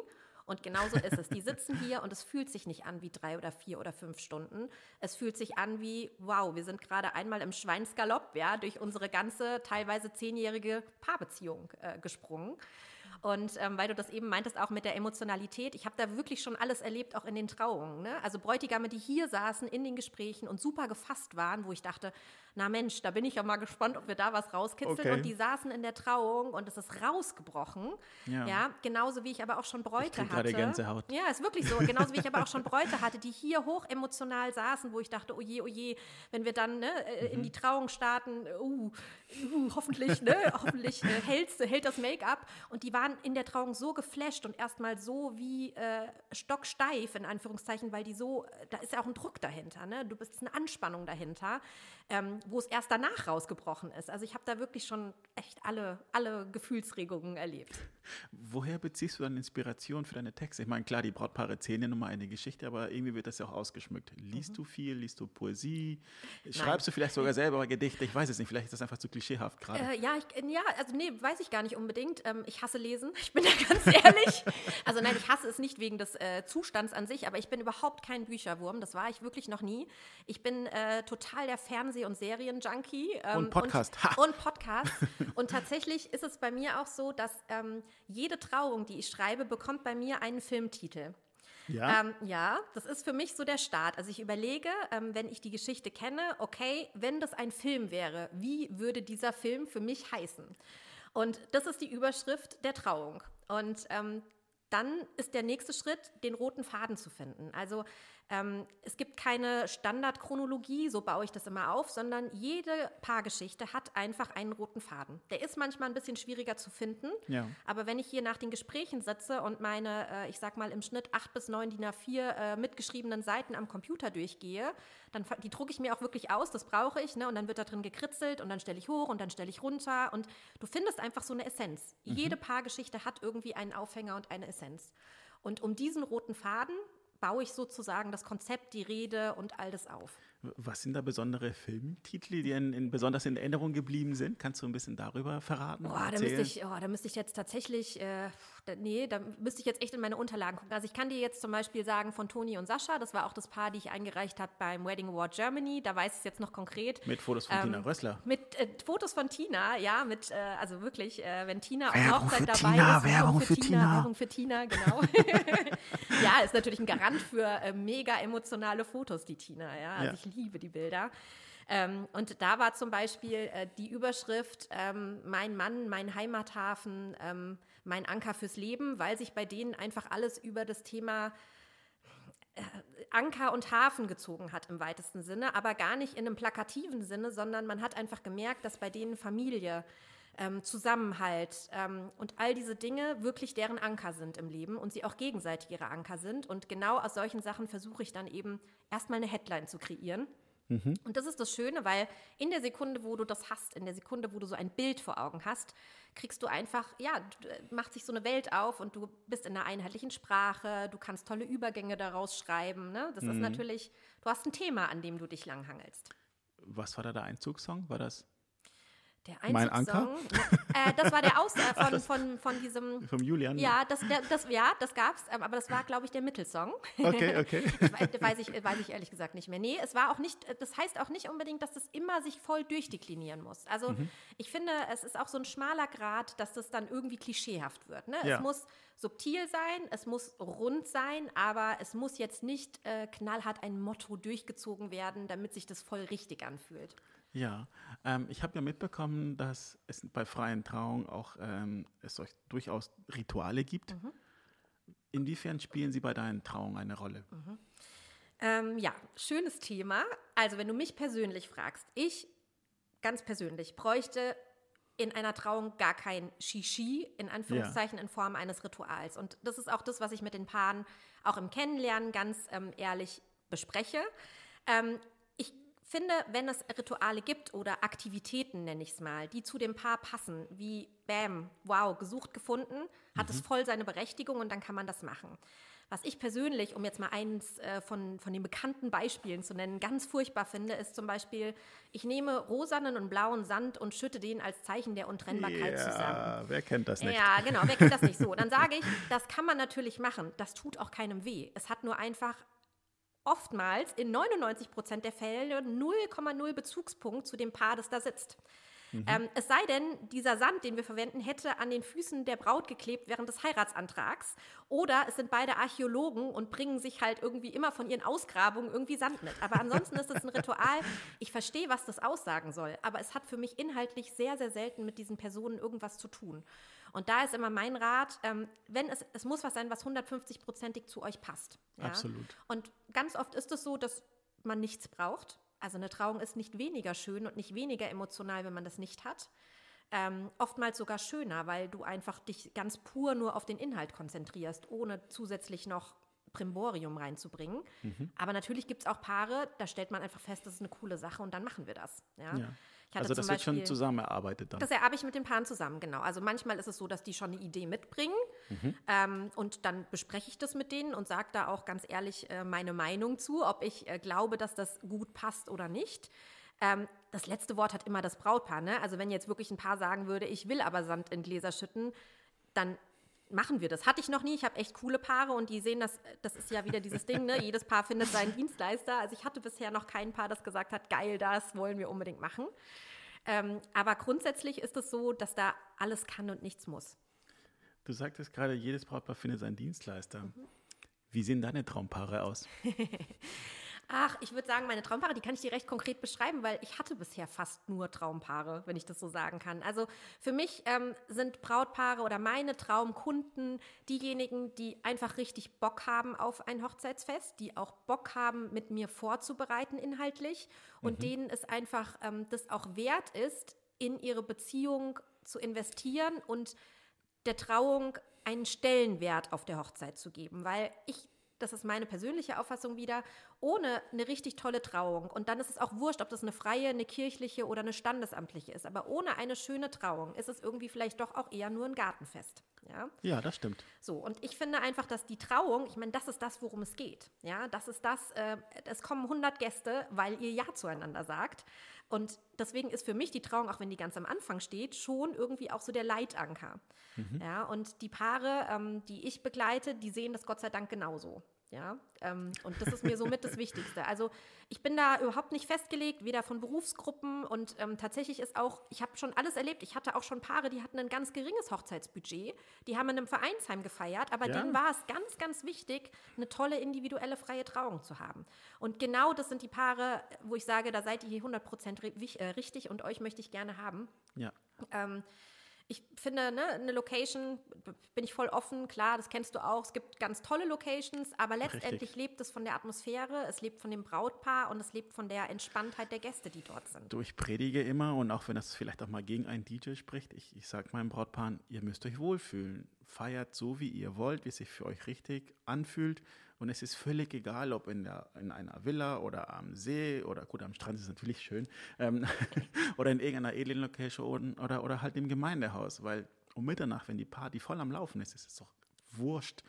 Und genau so ist es. Die sitzen hier und es fühlt sich nicht an wie drei oder vier oder fünf Stunden. Es fühlt sich an wie, wow, wir sind gerade einmal im Schweinsgalopp, ja, durch unsere ganze, teilweise zehnjährige Paarbeziehung äh, gesprungen. Und ähm, weil du das eben meintest, auch mit der Emotionalität, ich habe da wirklich schon alles erlebt, auch in den Trauungen. Ne? Also Bräutigame, die hier saßen in den Gesprächen und super gefasst waren, wo ich dachte, na Mensch, da bin ich ja mal gespannt, ob wir da was rauskitzeln. Okay. Und die saßen in der Trauung und es ist rausgebrochen. Ja. ja. genauso wie ich aber auch schon Bräute ich hatte. Gänsehaut. Ja, ist wirklich so. Genauso wie ich aber auch schon Bräute hatte, die hier hoch emotional saßen, wo ich dachte, oh je, oh je, wenn wir dann ne, äh, in die mhm. Trauung starten, uh, uh, hoffentlich, ne, hoffentlich äh, hält, hält das Make-up. Und die waren in der Trauung so geflasht und erstmal so wie äh, stocksteif, in Anführungszeichen, weil die so, da ist ja auch ein Druck dahinter, ne? Du bist eine Anspannung dahinter ähm, wo es erst danach rausgebrochen ist. Also ich habe da wirklich schon echt alle, alle Gefühlsregungen erlebt. Woher beziehst du dann Inspiration für deine Texte? Ich meine, klar, die Brautpaare zählen ja nun mal eine Geschichte, aber irgendwie wird das ja auch ausgeschmückt. Liest mhm. du viel? Liest du Poesie? Schreibst Nein. du vielleicht sogar selber Gedichte? Ich weiß es nicht, vielleicht ist das einfach zu klischeehaft gerade. Äh, ja, ich, ja, also nee, weiß ich gar nicht unbedingt. Ähm, ich hasse Lesen, ich bin da ganz ehrlich. also nein, ich hasse es nicht wegen des äh, Zustands an sich, aber ich bin überhaupt kein Bücherwurm. Das war ich wirklich noch nie. Ich bin äh, total der Fernseh- und Serienjunkie. Ähm, und Podcast. Und, und Podcast. und tatsächlich ist es bei mir auch so, dass ähm, jede Trauung, die ich schreibe, bekommt bei mir einen Filmtitel. Ja? Ähm, ja, das ist für mich so der Start. Also ich überlege, ähm, wenn ich die Geschichte kenne, okay, wenn das ein Film wäre, wie würde dieser Film für mich heißen? Und das ist die Überschrift der Trauung. Und ähm, dann ist der nächste Schritt, den roten Faden zu finden. Also ähm, es gibt keine Standardchronologie, so baue ich das immer auf, sondern jede Paargeschichte hat einfach einen roten Faden. Der ist manchmal ein bisschen schwieriger zu finden, ja. aber wenn ich hier nach den Gesprächen sitze und meine, äh, ich sag mal im Schnitt acht bis neun DIN A4 äh, mitgeschriebenen Seiten am Computer durchgehe, dann die drucke ich mir auch wirklich aus, das brauche ich, ne? und dann wird da drin gekritzelt und dann stelle ich hoch und dann stelle ich runter und du findest einfach so eine Essenz. Mhm. Jede Paargeschichte hat irgendwie einen Aufhänger und eine Essenz. Und um diesen roten Faden baue ich sozusagen das Konzept, die Rede und all das auf. Was sind da besondere Filmtitel, die in, in, besonders in Erinnerung geblieben sind? Kannst du ein bisschen darüber verraten? Oh, da, müsste ich, oh, da müsste ich jetzt tatsächlich, äh, nee, da müsste ich jetzt echt in meine Unterlagen gucken. Also ich kann dir jetzt zum Beispiel sagen von Toni und Sascha, das war auch das Paar, die ich eingereicht habe beim Wedding Award Germany, da weiß ich es jetzt noch konkret. Mit Fotos von ähm, Tina Rössler. Mit äh, Fotos von Tina, ja, mit, äh, also wirklich, äh, wenn Tina Werbung Hochzeit dabei Tina, ist. Werbung für, für Tina, Tina. Werbung für Tina, genau. ja, ist natürlich ein Garant für äh, mega emotionale Fotos, die Tina, ja. Also ja. ich liebe die Bilder. Ähm, und da war zum Beispiel äh, die Überschrift ähm, Mein Mann, mein Heimathafen, ähm, mein Anker fürs Leben, weil sich bei denen einfach alles über das Thema äh, Anker und Hafen gezogen hat im weitesten Sinne, aber gar nicht in einem plakativen Sinne, sondern man hat einfach gemerkt, dass bei denen Familie, ähm, Zusammenhalt ähm, und all diese Dinge wirklich deren Anker sind im Leben und sie auch gegenseitig ihre Anker sind. Und genau aus solchen Sachen versuche ich dann eben erstmal eine Headline zu kreieren Mhm. Und das ist das Schöne, weil in der Sekunde, wo du das hast, in der Sekunde, wo du so ein Bild vor Augen hast, kriegst du einfach, ja, äh, macht sich so eine Welt auf und du bist in einer einheitlichen Sprache, du kannst tolle Übergänge daraus schreiben. Ne? Das mhm. ist natürlich, du hast ein Thema, an dem du dich langhangelst. Was war da der Einzugssong? War das der mein Anker? Äh, das war der Aus äh, von, von, von diesem. Vom Julian? Ja, das, der, das, ja, das gab's, ähm, aber das war, glaube ich, der Mittelsong. Okay, okay. ich, weiß, ich, weiß ich ehrlich gesagt nicht mehr. Nee, es war auch nicht, das heißt auch nicht unbedingt, dass das immer sich voll durchdeklinieren muss. Also mhm. ich finde, es ist auch so ein schmaler Grad, dass das dann irgendwie klischeehaft wird. Ne? Ja. Es muss subtil sein, es muss rund sein, aber es muss jetzt nicht äh, knallhart ein Motto durchgezogen werden, damit sich das voll richtig anfühlt. Ja, ähm, ich habe ja mitbekommen, dass es bei freien Trauungen auch ähm, es durchaus Rituale gibt. Mhm. Inwiefern spielen sie bei deinen Trauungen eine Rolle? Mhm. Ähm, ja, schönes Thema. Also wenn du mich persönlich fragst, ich ganz persönlich bräuchte in einer Trauung gar kein Shishi, in Anführungszeichen, ja. in Form eines Rituals. Und das ist auch das, was ich mit den Paaren auch im Kennenlernen ganz ähm, ehrlich bespreche. Ähm, finde, wenn es Rituale gibt oder Aktivitäten, nenne ich es mal, die zu dem Paar passen, wie Bam, wow, gesucht, gefunden, hat mhm. es voll seine Berechtigung und dann kann man das machen. Was ich persönlich, um jetzt mal eins äh, von, von den bekannten Beispielen zu nennen, ganz furchtbar finde, ist zum Beispiel, ich nehme rosanen und blauen Sand und schütte den als Zeichen der Untrennbarkeit ja, zusammen. Wer kennt das nicht? Ja, genau, wer kennt das nicht so? Dann sage ich, das kann man natürlich machen. Das tut auch keinem weh. Es hat nur einfach oftmals in 99 Prozent der Fälle 0,0 Bezugspunkt zu dem Paar, das da sitzt. Mhm. Ähm, es sei denn, dieser Sand, den wir verwenden, hätte an den Füßen der Braut geklebt während des Heiratsantrags. Oder es sind beide Archäologen und bringen sich halt irgendwie immer von ihren Ausgrabungen irgendwie Sand mit. Aber ansonsten ist es ein Ritual. Ich verstehe, was das aussagen soll, aber es hat für mich inhaltlich sehr, sehr selten mit diesen Personen irgendwas zu tun. Und da ist immer mein Rat, ähm, wenn es, es muss was sein, was 150-prozentig zu euch passt. Ja? Absolut. Und ganz oft ist es so, dass man nichts braucht. Also eine Trauung ist nicht weniger schön und nicht weniger emotional, wenn man das nicht hat. Ähm, oftmals sogar schöner, weil du einfach dich ganz pur nur auf den Inhalt konzentrierst, ohne zusätzlich noch Primborium reinzubringen. Mhm. Aber natürlich gibt es auch Paare, da stellt man einfach fest, das ist eine coole Sache und dann machen wir das. Ja. ja. Also das Beispiel, wird schon zusammen erarbeitet dann? Das erarbeite ich mit den Paaren zusammen, genau. Also manchmal ist es so, dass die schon eine Idee mitbringen mhm. ähm, und dann bespreche ich das mit denen und sage da auch ganz ehrlich äh, meine Meinung zu, ob ich äh, glaube, dass das gut passt oder nicht. Ähm, das letzte Wort hat immer das Brautpaar. Ne? Also wenn jetzt wirklich ein Paar sagen würde, ich will aber Sand in Gläser schütten, dann machen wir das. Hatte ich noch nie. Ich habe echt coole Paare und die sehen das, das ist ja wieder dieses Ding, ne? Jedes Paar findet seinen Dienstleister. Also ich hatte bisher noch kein Paar, das gesagt hat, geil, das wollen wir unbedingt machen. Ähm, aber grundsätzlich ist es so, dass da alles kann und nichts muss. Du sagtest gerade, jedes Brautpaar findet seinen Dienstleister. Mhm. Wie sehen deine Traumpaare aus? Ach, ich würde sagen, meine Traumpaare, die kann ich dir recht konkret beschreiben, weil ich hatte bisher fast nur Traumpaare, wenn ich das so sagen kann. Also für mich ähm, sind Brautpaare oder meine Traumkunden diejenigen, die einfach richtig Bock haben auf ein Hochzeitsfest, die auch Bock haben, mit mir vorzubereiten inhaltlich und mhm. denen es einfach ähm, das auch wert ist, in ihre Beziehung zu investieren und der Trauung einen Stellenwert auf der Hochzeit zu geben, weil ich das ist meine persönliche Auffassung wieder, ohne eine richtig tolle Trauung, und dann ist es auch wurscht, ob das eine freie, eine kirchliche oder eine standesamtliche ist, aber ohne eine schöne Trauung ist es irgendwie vielleicht doch auch eher nur ein Gartenfest. Ja, ja das stimmt. So, und ich finde einfach, dass die Trauung, ich meine, das ist das, worum es geht. Ja, das ist das, äh, es kommen 100 Gäste, weil ihr Ja zueinander sagt. Und deswegen ist für mich die Trauung, auch wenn die ganz am Anfang steht, schon irgendwie auch so der Leitanker. Mhm. Ja, und die Paare, ähm, die ich begleite, die sehen das Gott sei Dank genauso. Ja, ähm, und das ist mir somit das Wichtigste. Also ich bin da überhaupt nicht festgelegt, weder von Berufsgruppen und ähm, tatsächlich ist auch, ich habe schon alles erlebt. Ich hatte auch schon Paare, die hatten ein ganz geringes Hochzeitsbudget, die haben in einem Vereinsheim gefeiert, aber ja. denen war es ganz, ganz wichtig, eine tolle individuelle freie Trauung zu haben. Und genau das sind die Paare, wo ich sage, da seid ihr hier 100 Prozent äh, richtig und euch möchte ich gerne haben. Ja. Ähm, ich finde, ne, eine Location, bin ich voll offen, klar, das kennst du auch. Es gibt ganz tolle Locations, aber letztendlich Richtig. lebt es von der Atmosphäre, es lebt von dem Brautpaar und es lebt von der Entspanntheit der Gäste, die dort sind. Du, ich predige immer und auch wenn das vielleicht auch mal gegen einen DJ spricht, ich, ich sage meinem Brautpaar, ihr müsst euch wohlfühlen. Feiert so, wie ihr wollt, wie es sich für euch richtig anfühlt. Und es ist völlig egal, ob in, der, in einer Villa oder am See oder gut, am Strand ist es natürlich schön ähm, oder in irgendeiner edlen Location oder, oder halt im Gemeindehaus, weil um Mitternacht, wenn die Party voll am Laufen ist, ist es doch wurscht,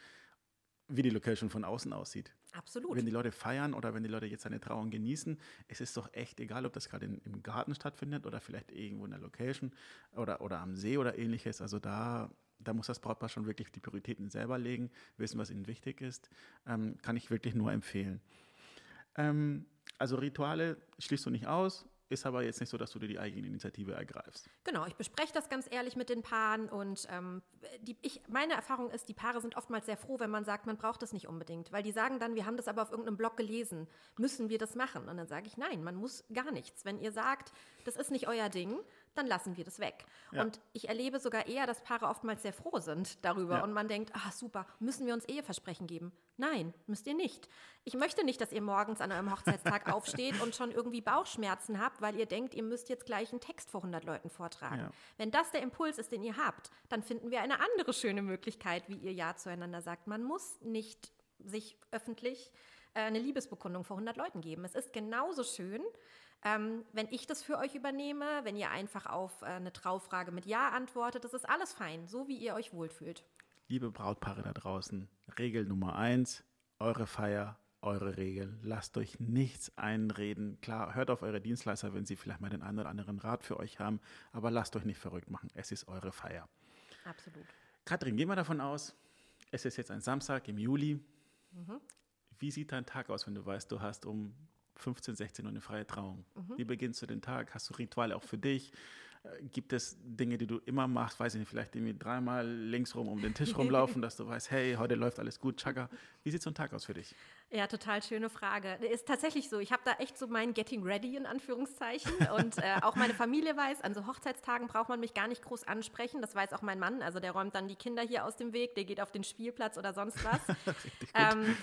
wie die Location von außen aussieht. Absolut. Wenn die Leute feiern oder wenn die Leute jetzt eine Trauung genießen, es ist doch echt egal, ob das gerade im Garten stattfindet oder vielleicht irgendwo in der Location oder, oder am See oder ähnliches. Also da da muss das Brautpaar schon wirklich die Prioritäten selber legen, wissen, was ihnen wichtig ist. Ähm, kann ich wirklich nur empfehlen. Ähm, also Rituale schließt du nicht aus, ist aber jetzt nicht so, dass du dir die eigene Initiative ergreifst. Genau, ich bespreche das ganz ehrlich mit den Paaren und ähm, die, ich, meine Erfahrung ist, die Paare sind oftmals sehr froh, wenn man sagt, man braucht das nicht unbedingt, weil die sagen dann, wir haben das aber auf irgendeinem Blog gelesen, müssen wir das machen? Und dann sage ich, nein, man muss gar nichts. Wenn ihr sagt, das ist nicht euer Ding, dann lassen wir das weg. Ja. Und ich erlebe sogar eher, dass Paare oftmals sehr froh sind darüber ja. und man denkt, ah super, müssen wir uns Eheversprechen geben? Nein, müsst ihr nicht. Ich möchte nicht, dass ihr morgens an eurem Hochzeitstag aufsteht und schon irgendwie Bauchschmerzen habt, weil ihr denkt, ihr müsst jetzt gleich einen Text vor 100 Leuten vortragen. Ja. Wenn das der Impuls ist, den ihr habt, dann finden wir eine andere schöne Möglichkeit, wie ihr Ja zueinander sagt. Man muss nicht sich öffentlich äh, eine Liebesbekundung vor 100 Leuten geben. Es ist genauso schön, ähm, wenn ich das für euch übernehme, wenn ihr einfach auf äh, eine Traufrage mit Ja antwortet, das ist alles fein, so wie ihr euch wohlfühlt. Liebe Brautpaare da draußen, Regel Nummer eins, eure Feier, eure Regeln. Lasst euch nichts einreden. Klar, hört auf eure Dienstleister, wenn sie vielleicht mal den einen oder anderen Rat für euch haben, aber lasst euch nicht verrückt machen. Es ist eure Feier. Absolut. Katrin, gehen wir davon aus, es ist jetzt ein Samstag im Juli. Mhm. Wie sieht dein Tag aus, wenn du weißt, du hast um 15, 16 Uhr eine freie Trauung. Mhm. Wie beginnst du den Tag? Hast du Rituale auch für dich? Äh, gibt es Dinge, die du immer machst, weiß ich nicht, vielleicht irgendwie dreimal links rum um den Tisch rumlaufen, dass du weißt, hey, heute läuft alles gut, Chaka. Wie sieht so ein Tag aus für dich? Ja, total schöne Frage. Ist tatsächlich so. Ich habe da echt so mein Getting Ready in Anführungszeichen. Und äh, auch meine Familie weiß, an so Hochzeitstagen braucht man mich gar nicht groß ansprechen. Das weiß auch mein Mann. Also der räumt dann die Kinder hier aus dem Weg, der geht auf den Spielplatz oder sonst was. ähm,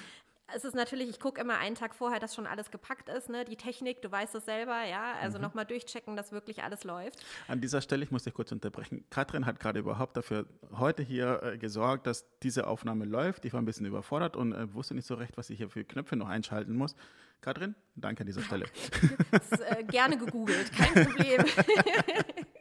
es ist natürlich, ich gucke immer einen Tag vorher, dass schon alles gepackt ist, ne? Die Technik, du weißt es selber, ja. Also mhm. nochmal durchchecken, dass wirklich alles läuft. An dieser Stelle, ich muss dich kurz unterbrechen. Katrin hat gerade überhaupt dafür heute hier äh, gesorgt, dass diese Aufnahme läuft. Ich war ein bisschen überfordert und äh, wusste nicht so recht, was ich hier für Knöpfe noch einschalten muss. Katrin, danke an dieser Stelle. das, äh, gerne gegoogelt, kein Problem.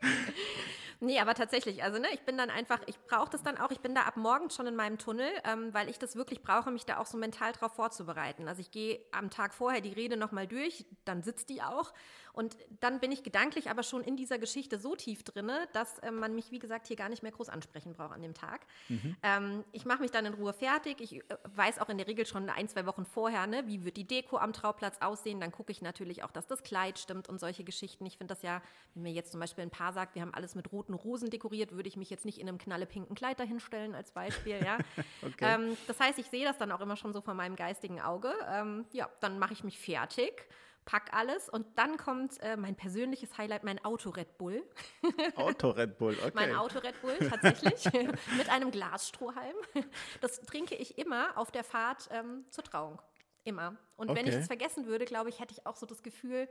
Nee, aber tatsächlich, also ne, ich bin dann einfach, ich brauche das dann auch, ich bin da ab morgens schon in meinem Tunnel, ähm, weil ich das wirklich brauche, mich da auch so mental drauf vorzubereiten. Also ich gehe am Tag vorher die Rede nochmal durch, dann sitzt die auch und dann bin ich gedanklich aber schon in dieser Geschichte so tief drin, dass äh, man mich, wie gesagt, hier gar nicht mehr groß ansprechen braucht an dem Tag. Mhm. Ähm, ich mache mich dann in Ruhe fertig. Ich äh, weiß auch in der Regel schon ein, zwei Wochen vorher, ne, wie wird die Deko am Trauplatz aussehen. Dann gucke ich natürlich auch, dass das Kleid stimmt und solche Geschichten. Ich finde das ja, wenn mir jetzt zum Beispiel ein Paar sagt, wir haben alles mit roten Rosen dekoriert, würde ich mich jetzt nicht in einem knallepinken Kleid dahinstellen als Beispiel. Ja? okay. ähm, das heißt, ich sehe das dann auch immer schon so vor meinem geistigen Auge. Ähm, ja, dann mache ich mich fertig pack alles und dann kommt äh, mein persönliches Highlight, mein Auto Red Bull. Auto Red Bull, okay. Mein Auto Red Bull, tatsächlich, mit einem Glasstrohhalm. Das trinke ich immer auf der Fahrt ähm, zur Trauung. Immer. Und okay. wenn ich es vergessen würde, glaube ich, hätte ich auch so das Gefühl,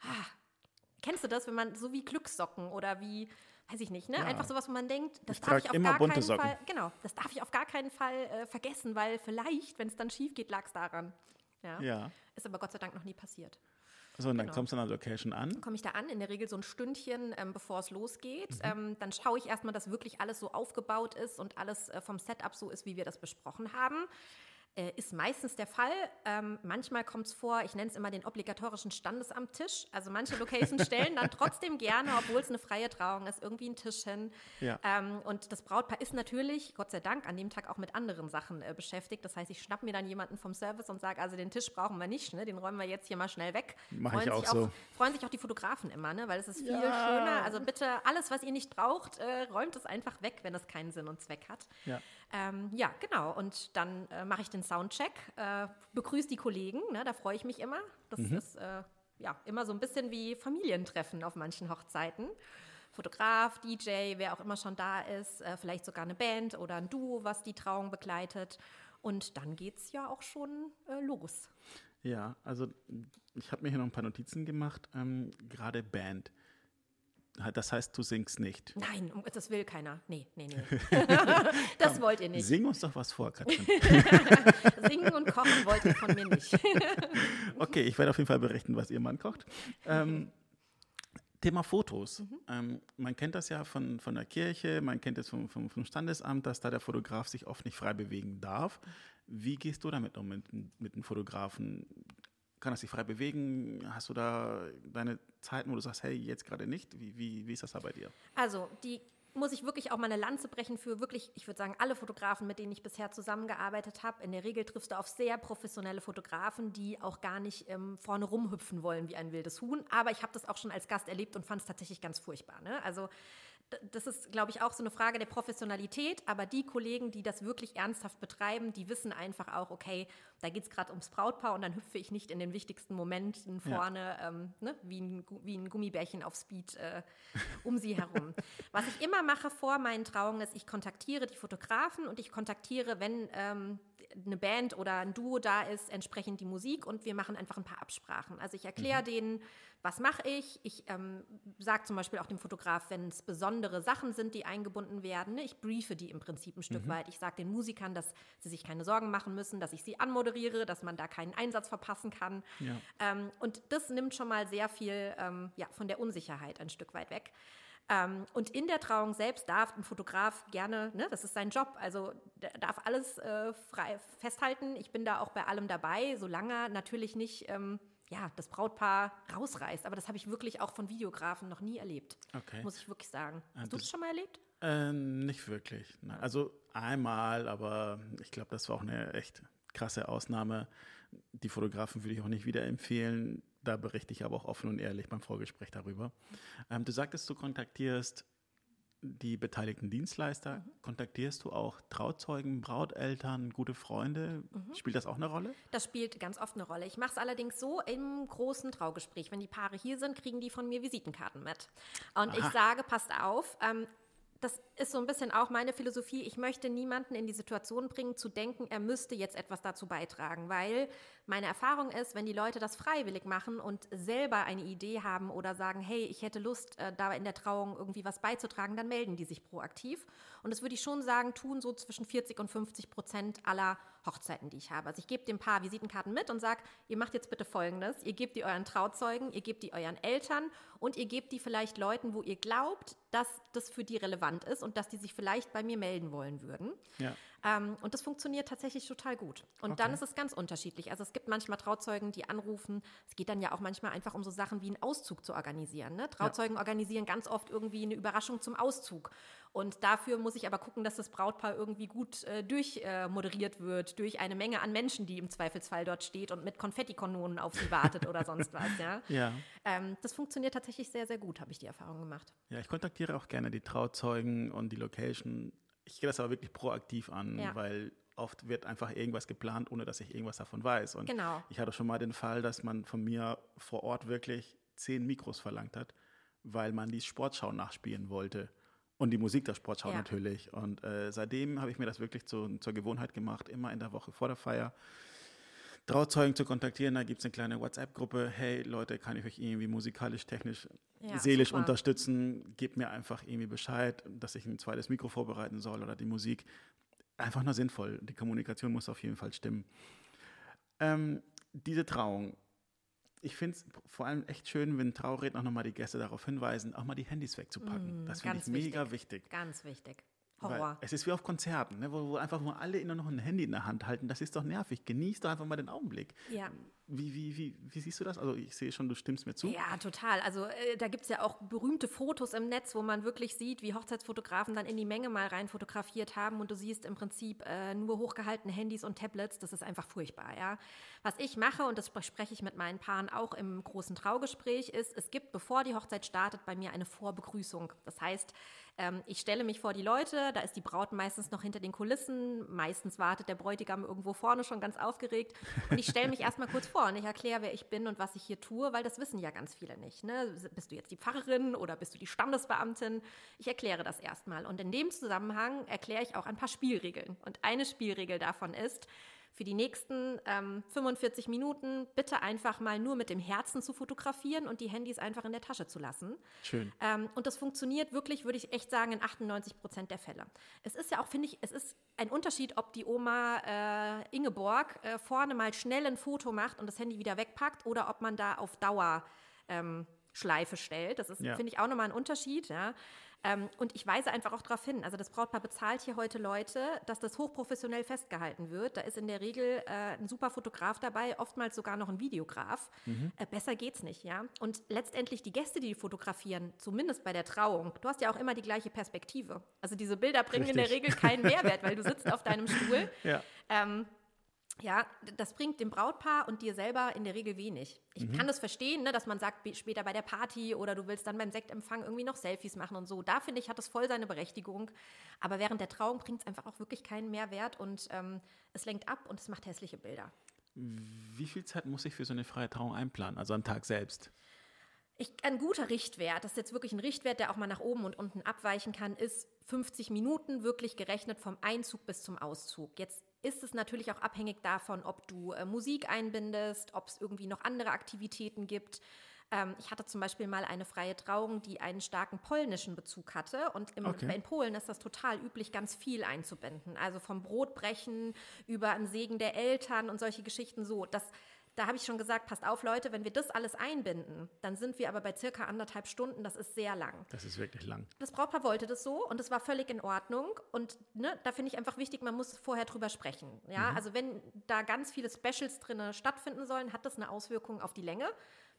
ah, kennst du das, wenn man so wie Glückssocken oder wie weiß ich nicht, ne? Ja. Einfach sowas, wo man denkt, das ich darf ich auf gar keinen Socken. Fall, genau, das darf ich auf gar keinen Fall äh, vergessen, weil vielleicht, wenn es dann schief geht, lag es daran. Ja? ja. Ist aber Gott sei Dank noch nie passiert. So, und dann genau. kommst du an der Location an? Komme ich da an, in der Regel so ein Stündchen, ähm, bevor es losgeht. Mhm. Ähm, dann schaue ich erstmal, dass wirklich alles so aufgebaut ist und alles äh, vom Setup so ist, wie wir das besprochen haben. Äh, ist meistens der Fall. Ähm, manchmal kommt es vor, ich nenne es immer den obligatorischen Standesamttisch. Also manche Locations stellen dann trotzdem gerne, obwohl es eine freie Trauung ist, irgendwie einen Tisch hin. Ja. Ähm, und das Brautpaar ist natürlich, Gott sei Dank, an dem Tag auch mit anderen Sachen äh, beschäftigt. Das heißt, ich schnapp mir dann jemanden vom Service und sage, also den Tisch brauchen wir nicht, ne? den räumen wir jetzt hier mal schnell weg. Mache ich auch so. freuen sich auch die Fotografen immer, ne? weil es ist viel ja. schöner. Also bitte alles, was ihr nicht braucht, äh, räumt es einfach weg, wenn es keinen Sinn und Zweck hat. Ja. Ähm, ja, genau. Und dann äh, mache ich den Soundcheck, äh, begrüße die Kollegen, ne, da freue ich mich immer. Das mhm. ist äh, ja immer so ein bisschen wie Familientreffen auf manchen Hochzeiten. Fotograf, DJ, wer auch immer schon da ist, äh, vielleicht sogar eine Band oder ein Duo, was die Trauung begleitet. Und dann geht es ja auch schon äh, los. Ja, also ich habe mir hier noch ein paar Notizen gemacht, ähm, gerade Band. Das heißt, du singst nicht. Nein, das will keiner. Nee, nee, nee. das wollt ihr nicht. Sing uns doch was vor, Katrin. Singen und kochen wollt ihr von mir nicht. okay, ich werde auf jeden Fall berichten, was ihr Mann kocht. Ähm, Thema Fotos. Mhm. Ähm, man kennt das ja von, von der Kirche, man kennt es vom, vom, vom, Standesamt, dass da der Fotograf sich oft nicht frei bewegen darf. Wie gehst du damit um mit, mit dem Fotografen? Kann das sich frei bewegen? Hast du da deine Zeiten, wo du sagst, hey, jetzt gerade nicht? Wie, wie, wie ist das da bei dir? Also, die muss ich wirklich auch mal eine Lanze brechen für wirklich, ich würde sagen, alle Fotografen, mit denen ich bisher zusammengearbeitet habe. In der Regel triffst du auf sehr professionelle Fotografen, die auch gar nicht ähm, vorne rumhüpfen wollen wie ein wildes Huhn. Aber ich habe das auch schon als Gast erlebt und fand es tatsächlich ganz furchtbar. Ne? Also das ist, glaube ich, auch so eine Frage der Professionalität. Aber die Kollegen, die das wirklich ernsthaft betreiben, die wissen einfach auch, okay, da geht es gerade ums Brautpaar und dann hüpfe ich nicht in den wichtigsten Momenten vorne ja. ähm, ne, wie, ein, wie ein Gummibärchen auf Speed äh, um sie herum. Was ich immer mache vor meinen Trauungen ist, ich kontaktiere die Fotografen und ich kontaktiere, wenn ähm, eine Band oder ein Duo da ist, entsprechend die Musik und wir machen einfach ein paar Absprachen. Also ich erkläre mhm. denen, was mache ich? Ich ähm, sage zum Beispiel auch dem Fotograf, wenn es besondere Sachen sind, die eingebunden werden, ne, ich briefe die im Prinzip ein Stück mhm. weit. Ich sage den Musikern, dass sie sich keine Sorgen machen müssen, dass ich sie anmoderiere, dass man da keinen Einsatz verpassen kann. Ja. Ähm, und das nimmt schon mal sehr viel ähm, ja, von der Unsicherheit ein Stück weit weg. Ähm, und in der Trauung selbst darf ein Fotograf gerne, ne, das ist sein Job, also darf alles äh, frei festhalten. Ich bin da auch bei allem dabei, solange natürlich nicht ähm, ja, das Brautpaar rausreißt. Aber das habe ich wirklich auch von Videografen noch nie erlebt. Okay. Muss ich wirklich sagen. Hast ah, du das schon mal erlebt? Äh, nicht wirklich. Nein. Also einmal, aber ich glaube, das war auch eine echt krasse Ausnahme. Die Fotografen würde ich auch nicht wieder empfehlen. Da berichte ich aber auch offen und ehrlich beim Vorgespräch darüber. Ähm, du sagtest, du kontaktierst die beteiligten Dienstleister. Kontaktierst du auch Trauzeugen, Brauteltern, gute Freunde? Mhm. Spielt das auch eine Rolle? Das spielt ganz oft eine Rolle. Ich mache es allerdings so im großen Traugespräch. Wenn die Paare hier sind, kriegen die von mir Visitenkarten mit. Und Aha. ich sage, passt auf, ähm, das ist so ein bisschen auch meine Philosophie. Ich möchte niemanden in die Situation bringen, zu denken, er müsste jetzt etwas dazu beitragen, weil meine Erfahrung ist, wenn die Leute das freiwillig machen und selber eine Idee haben oder sagen, hey, ich hätte Lust, äh, da in der Trauung irgendwie was beizutragen, dann melden die sich proaktiv. Und das würde ich schon sagen, tun so zwischen 40 und 50 Prozent aller Hochzeiten, die ich habe. Also ich gebe dem Paar Visitenkarten mit und sage, ihr macht jetzt bitte Folgendes. Ihr gebt die euren Trauzeugen, ihr gebt die euren Eltern und ihr gebt die vielleicht Leuten, wo ihr glaubt, dass das für die relevant ist und dass die sich vielleicht bei mir melden wollen würden. Ja. Ähm, und das funktioniert tatsächlich total gut. Und okay. dann ist es ganz unterschiedlich. Also es gibt manchmal Trauzeugen, die anrufen. Es geht dann ja auch manchmal einfach um so Sachen wie einen Auszug zu organisieren. Ne? Trauzeugen ja. organisieren ganz oft irgendwie eine Überraschung zum Auszug. Und dafür muss ich aber gucken, dass das Brautpaar irgendwie gut äh, durchmoderiert äh, wird, durch eine Menge an Menschen, die im Zweifelsfall dort steht und mit Konfettikanonen auf sie wartet oder sonst was. Ja? ja. Ähm, das funktioniert tatsächlich sehr, sehr gut, habe ich die Erfahrung gemacht. Ja, ich kontaktiere auch gerne die Trauzeugen und die Location ich gehe das aber wirklich proaktiv an, ja. weil oft wird einfach irgendwas geplant, ohne dass ich irgendwas davon weiß. Und genau. ich hatte schon mal den Fall, dass man von mir vor Ort wirklich zehn Mikros verlangt hat, weil man die Sportschau nachspielen wollte. Und die Musik der Sportschau ja. natürlich. Und äh, seitdem habe ich mir das wirklich zu, zur Gewohnheit gemacht, immer in der Woche vor der Feier Trauzeugen zu kontaktieren. Da gibt es eine kleine WhatsApp-Gruppe. Hey Leute, kann ich euch irgendwie musikalisch, technisch, ja, seelisch super. unterstützen? Gebt mir einfach irgendwie Bescheid, dass ich ein zweites Mikro vorbereiten soll oder die Musik. Einfach nur sinnvoll. Die Kommunikation muss auf jeden Fall stimmen. Ähm, diese Trauung. Ich finde es vor allem echt schön, wenn Trauredner nochmal die Gäste darauf hinweisen, auch mal die Handys wegzupacken. Mm, das finde ich mega wichtig. Ganz wichtig. Horror. es ist wie auf Konzerten, ne, wo, wo, einfach nur alle immer noch ein Handy in der Hand halten. Das ist doch nervig. Genieß doch einfach mal den Augenblick. Ja. Wie, wie, wie, wie siehst du das? Also ich sehe schon, du stimmst mir zu. Ja, total. Also äh, da gibt es ja auch berühmte Fotos im Netz, wo man wirklich sieht, wie Hochzeitsfotografen dann in die Menge mal rein fotografiert haben und du siehst im Prinzip äh, nur hochgehaltene Handys und Tablets. Das ist einfach furchtbar. Ja? Was ich mache, und das spreche ich mit meinen Paaren auch im großen Traugespräch, ist, es gibt, bevor die Hochzeit startet, bei mir eine Vorbegrüßung. Das heißt, ähm, ich stelle mich vor die Leute, da ist die Braut meistens noch hinter den Kulissen, meistens wartet der Bräutigam irgendwo vorne schon ganz aufgeregt und ich stelle mich erstmal kurz vor und ich erkläre, wer ich bin und was ich hier tue, weil das wissen ja ganz viele nicht. Ne? Bist du jetzt die Pfarrerin oder bist du die Standesbeamtin? Ich erkläre das erstmal und in dem Zusammenhang erkläre ich auch ein paar Spielregeln und eine Spielregel davon ist, für die nächsten ähm, 45 Minuten bitte einfach mal nur mit dem Herzen zu fotografieren und die Handys einfach in der Tasche zu lassen. Schön. Ähm, und das funktioniert wirklich, würde ich echt sagen, in 98 Prozent der Fälle. Es ist ja auch, finde ich, es ist ein Unterschied, ob die Oma äh, Ingeborg äh, vorne mal schnell ein Foto macht und das Handy wieder wegpackt oder ob man da auf Dauer ähm, Schleife stellt. Das ist, ja. finde ich, auch nochmal ein Unterschied. Ja. Ähm, und ich weise einfach auch darauf hin, also das Brautpaar bezahlt hier heute Leute, dass das hochprofessionell festgehalten wird. Da ist in der Regel äh, ein super Fotograf dabei, oftmals sogar noch ein Videograf. Mhm. Äh, besser geht's nicht, ja. Und letztendlich die Gäste, die fotografieren, zumindest bei der Trauung, du hast ja auch immer die gleiche Perspektive. Also diese Bilder bringen Richtig. in der Regel keinen Mehrwert, weil du sitzt auf deinem Stuhl. Ja. Ähm, ja, das bringt dem Brautpaar und dir selber in der Regel wenig. Ich mhm. kann das verstehen, ne, dass man sagt, später bei der Party oder du willst dann beim Sektempfang irgendwie noch Selfies machen und so. Da finde ich, hat es voll seine Berechtigung. Aber während der Trauung bringt es einfach auch wirklich keinen Mehrwert und ähm, es lenkt ab und es macht hässliche Bilder. Wie viel Zeit muss ich für so eine freie Trauung einplanen, also am Tag selbst? Ich, ein guter Richtwert, das ist jetzt wirklich ein Richtwert, der auch mal nach oben und unten abweichen kann, ist 50 Minuten wirklich gerechnet vom Einzug bis zum Auszug. Jetzt ist es natürlich auch abhängig davon, ob du äh, Musik einbindest, ob es irgendwie noch andere Aktivitäten gibt. Ähm, ich hatte zum Beispiel mal eine freie Trauung, die einen starken polnischen Bezug hatte. Und im, okay. in Polen ist das total üblich, ganz viel einzubinden. Also vom Brotbrechen über ein Segen der Eltern und solche Geschichten so. Das da habe ich schon gesagt, passt auf, Leute, wenn wir das alles einbinden, dann sind wir aber bei circa anderthalb Stunden. Das ist sehr lang. Das ist wirklich lang. Das Brautpaar wollte das so und es war völlig in Ordnung. Und ne, da finde ich einfach wichtig, man muss vorher drüber sprechen. Ja, mhm. also wenn da ganz viele Specials drin stattfinden sollen, hat das eine Auswirkung auf die Länge.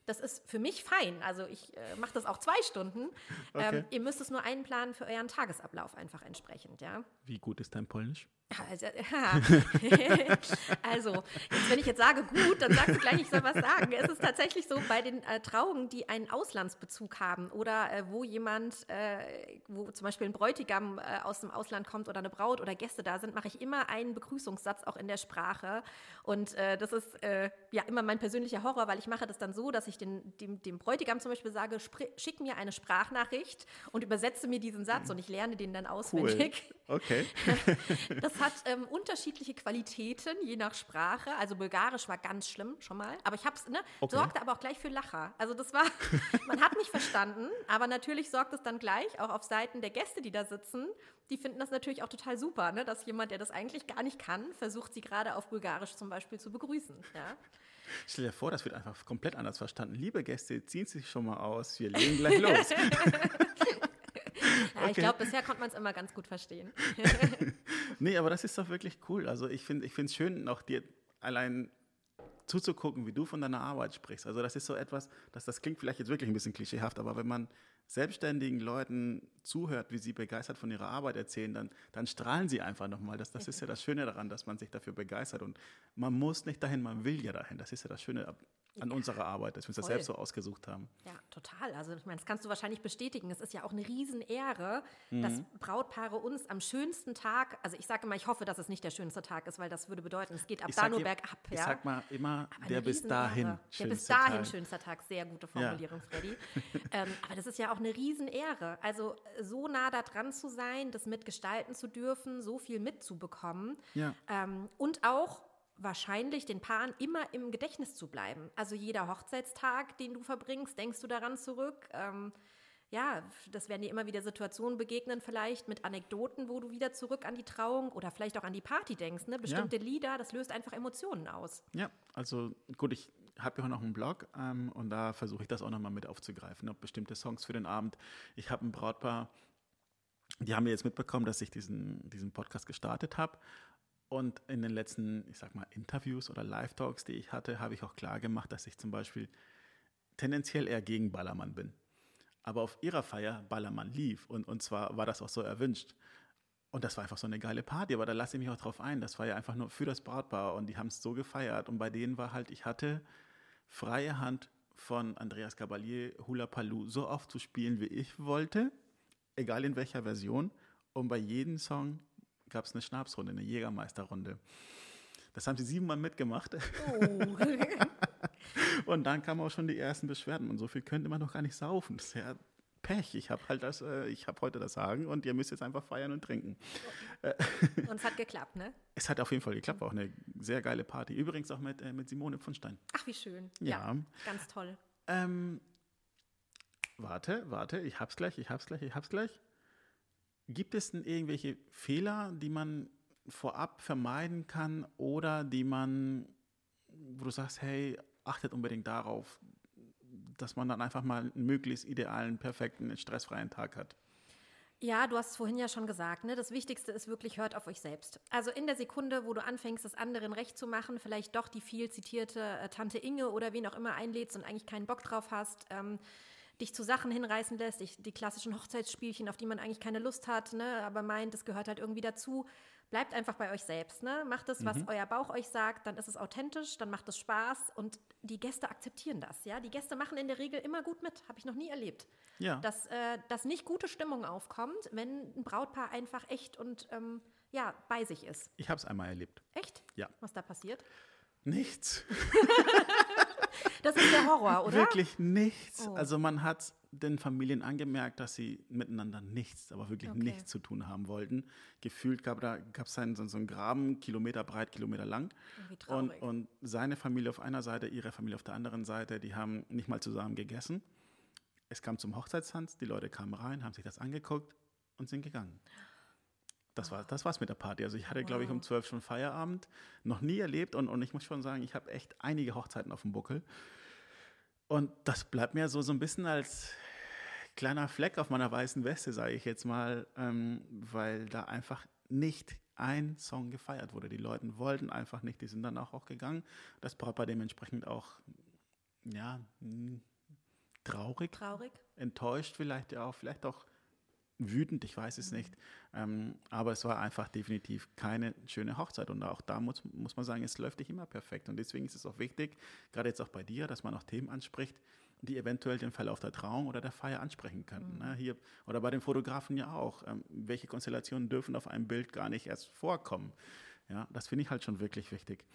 Das ist für mich fein. Also ich äh, mache das auch zwei Stunden. Okay. Ähm, ihr müsst es nur einplanen für euren Tagesablauf einfach entsprechend, ja. Wie gut ist dein Polnisch? Also, also, jetzt, wenn ich jetzt sage gut, dann sagst du gleich, ich soll was sagen. Es ist tatsächlich so, bei den äh, Trauungen, die einen Auslandsbezug haben oder äh, wo jemand, äh, wo zum Beispiel ein Bräutigam äh, aus dem Ausland kommt oder eine Braut oder Gäste da sind, mache ich immer einen Begrüßungssatz auch in der Sprache. Und äh, das ist äh, ja immer mein persönlicher Horror, weil ich mache das dann so, dass ich den, dem, dem Bräutigam zum Beispiel sage, schick mir eine Sprachnachricht und übersetze mir diesen Satz und ich lerne den dann auswendig. Cool. Okay. das hat ähm, unterschiedliche Qualitäten, je nach Sprache. Also Bulgarisch war ganz schlimm schon mal, aber ich habe es, ne, Okay. sorgte aber auch gleich für Lacher. Also das war, man hat mich verstanden, aber natürlich sorgt es dann gleich auch auf Seiten der Gäste, die da sitzen. Die finden das natürlich auch total super, ne, dass jemand, der das eigentlich gar nicht kann, versucht, sie gerade auf Bulgarisch zum Beispiel zu begrüßen. Ja. Stell dir vor, das wird einfach komplett anders verstanden. Liebe Gäste, ziehen Sie sich schon mal aus. Wir legen gleich los. Ja, Ich glaube, bisher konnte man es immer ganz gut verstehen. Nee, aber das ist doch wirklich cool. Also ich finde es schön, auch dir allein zuzugucken, wie du von deiner Arbeit sprichst. Also das ist so etwas, dass das klingt vielleicht jetzt wirklich ein bisschen klischeehaft, aber wenn man selbstständigen Leuten zuhört, wie sie begeistert von ihrer Arbeit erzählen, dann, dann strahlen sie einfach nochmal. Das, das ist ja das Schöne daran, dass man sich dafür begeistert. Und man muss nicht dahin, man will ja dahin. Das ist ja das Schöne an unserer Arbeit, dass wir uns das Voll. selbst so ausgesucht haben. Ja, total. Also ich meine, das kannst du wahrscheinlich bestätigen. Es ist ja auch eine Riesenehre, dass Mhm. Brautpaare uns am schönsten Tag, also ich sage immer, ich hoffe, dass es nicht der schönste Tag ist, weil das würde bedeuten, es geht ab Ich da nur ihr- bergab. Ich ja. sag mal immer, Aber der bis dahin Der bis dahin Teil. schönster Tag. Sehr gute Formulierung, Freddy. ähm, aber das ist ja auch eine Riesenehre. Also so nah da dran zu sein, das mitgestalten zu dürfen, so viel mitzubekommen. Ja. Ähm, und auch wahrscheinlich den Paaren immer im Gedächtnis zu bleiben. Also jeder Hochzeitstag, den du verbringst, denkst du daran zurück. Ähm, ja, das werden dir immer wieder Situationen begegnen, vielleicht mit Anekdoten, wo du wieder zurück an die Trauung oder vielleicht auch an die Party denkst. Ne? Bestimmte Lieder, das löst einfach Emotionen aus. Ja, also gut, ich habe ja auch noch einen Blog ähm, und da versuche ich das auch nochmal mit aufzugreifen. Ob bestimmte Songs für den Abend. Ich habe ein Brautpaar, die haben mir jetzt mitbekommen, dass ich diesen, diesen Podcast gestartet habe. Und in den letzten, ich sag mal, Interviews oder Live-Talks, die ich hatte, habe ich auch klar gemacht, dass ich zum Beispiel tendenziell eher gegen Ballermann bin. Aber auf ihrer Feier Ballermann lief und, und zwar war das auch so erwünscht. Und das war einfach so eine geile Party, aber da lasse ich mich auch drauf ein. Das war ja einfach nur für das Brautpaar und die haben es so gefeiert. Und bei denen war halt, ich hatte freie Hand von Andreas Gabalier Hula Paloo so oft zu spielen, wie ich wollte, egal in welcher Version. Und bei jedem Song gab es eine Schnapsrunde, eine Jägermeisterrunde. Das haben sie siebenmal mitgemacht. Oh. Und dann kamen auch schon die ersten Beschwerden. Und so viel könnte man noch gar nicht saufen. Das ist ja Pech. Ich habe halt das, äh, ich habe heute das Sagen und ihr müsst jetzt einfach feiern und trinken. Und es hat geklappt, ne? Es hat auf jeden Fall geklappt, war auch eine sehr geile Party. Übrigens auch mit, äh, mit Simone von Stein. Ach, wie schön. Ja. ganz toll. Ähm, warte, warte, ich hab's gleich, ich hab's gleich, ich hab's gleich. Gibt es denn irgendwelche Fehler, die man vorab vermeiden kann oder die man, wo du sagst, hey, achtet unbedingt darauf, dass man dann einfach mal einen möglichst idealen, perfekten, stressfreien Tag hat? Ja, du hast es vorhin ja schon gesagt, ne? Das Wichtigste ist wirklich, hört auf euch selbst. Also in der Sekunde, wo du anfängst, es anderen recht zu machen, vielleicht doch die viel zitierte äh, Tante Inge oder wen auch immer einlädst und eigentlich keinen Bock drauf hast, ähm, dich zu Sachen hinreißen lässt, dich, die klassischen Hochzeitsspielchen, auf die man eigentlich keine Lust hat, ne? aber meint, das gehört halt irgendwie dazu. Bleibt einfach bei euch selbst. Ne? Macht es, was euer Bauch euch sagt, dann ist es authentisch, dann macht es Spaß und die Gäste akzeptieren das. Ja? Die Gäste machen in der Regel immer gut mit, habe ich noch nie erlebt Ja. dass, äh, dass nicht gute Stimmung aufkommt, wenn ein Brautpaar einfach echt und ähm, ja, bei sich ist. Ich habe es einmal erlebt. Echt? Ja. Was da passiert? Nichts. Das ist der Horror, oder? Wirklich nichts. Oh. Also man hat den Familien angemerkt, dass sie miteinander nichts, aber wirklich Okay. nichts zu tun haben wollten. Gefühlt gab da gab es einen, so, so einen Graben, Kilometer breit, Kilometer lang. Und, und seine Familie auf einer Seite, ihre Familie auf der anderen Seite, die haben nicht mal zusammen gegessen. Es kam zum Hochzeitstanz, die Leute kamen rein, haben sich das angeguckt und sind gegangen. Das war das war's mit der Party. Also ich hatte, glaube ich, um Wow. 12 schon Feierabend. Noch nie erlebt und, und ich muss schon sagen, ich habe echt einige Hochzeiten auf dem Buckel. Und das bleibt mir so, so ein bisschen als kleiner Fleck auf meiner weißen Weste, sage ich jetzt mal, ähm, weil da einfach nicht ein Song gefeiert wurde. Die Leute wollten einfach nicht, die sind dann auch, auch gegangen. Das Brautpaar dementsprechend auch ja, mh, traurig, Traurig. enttäuscht vielleicht ja auch, vielleicht auch wütend, ich weiß es nicht. Ähm, aber es war einfach definitiv keine schöne Hochzeit. Und auch da muss, muss man sagen, es läuft nicht immer perfekt. Und deswegen ist es auch wichtig, gerade jetzt auch bei dir, dass man auch Themen anspricht, die eventuell den Verlauf der Trauung oder der Feier ansprechen könnten. Mhm. Ne? Hier, oder bei den Fotografen ja auch. Ähm, welche Konstellationen dürfen auf einem Bild gar nicht erst vorkommen? Ja, das finde ich halt schon wirklich wichtig.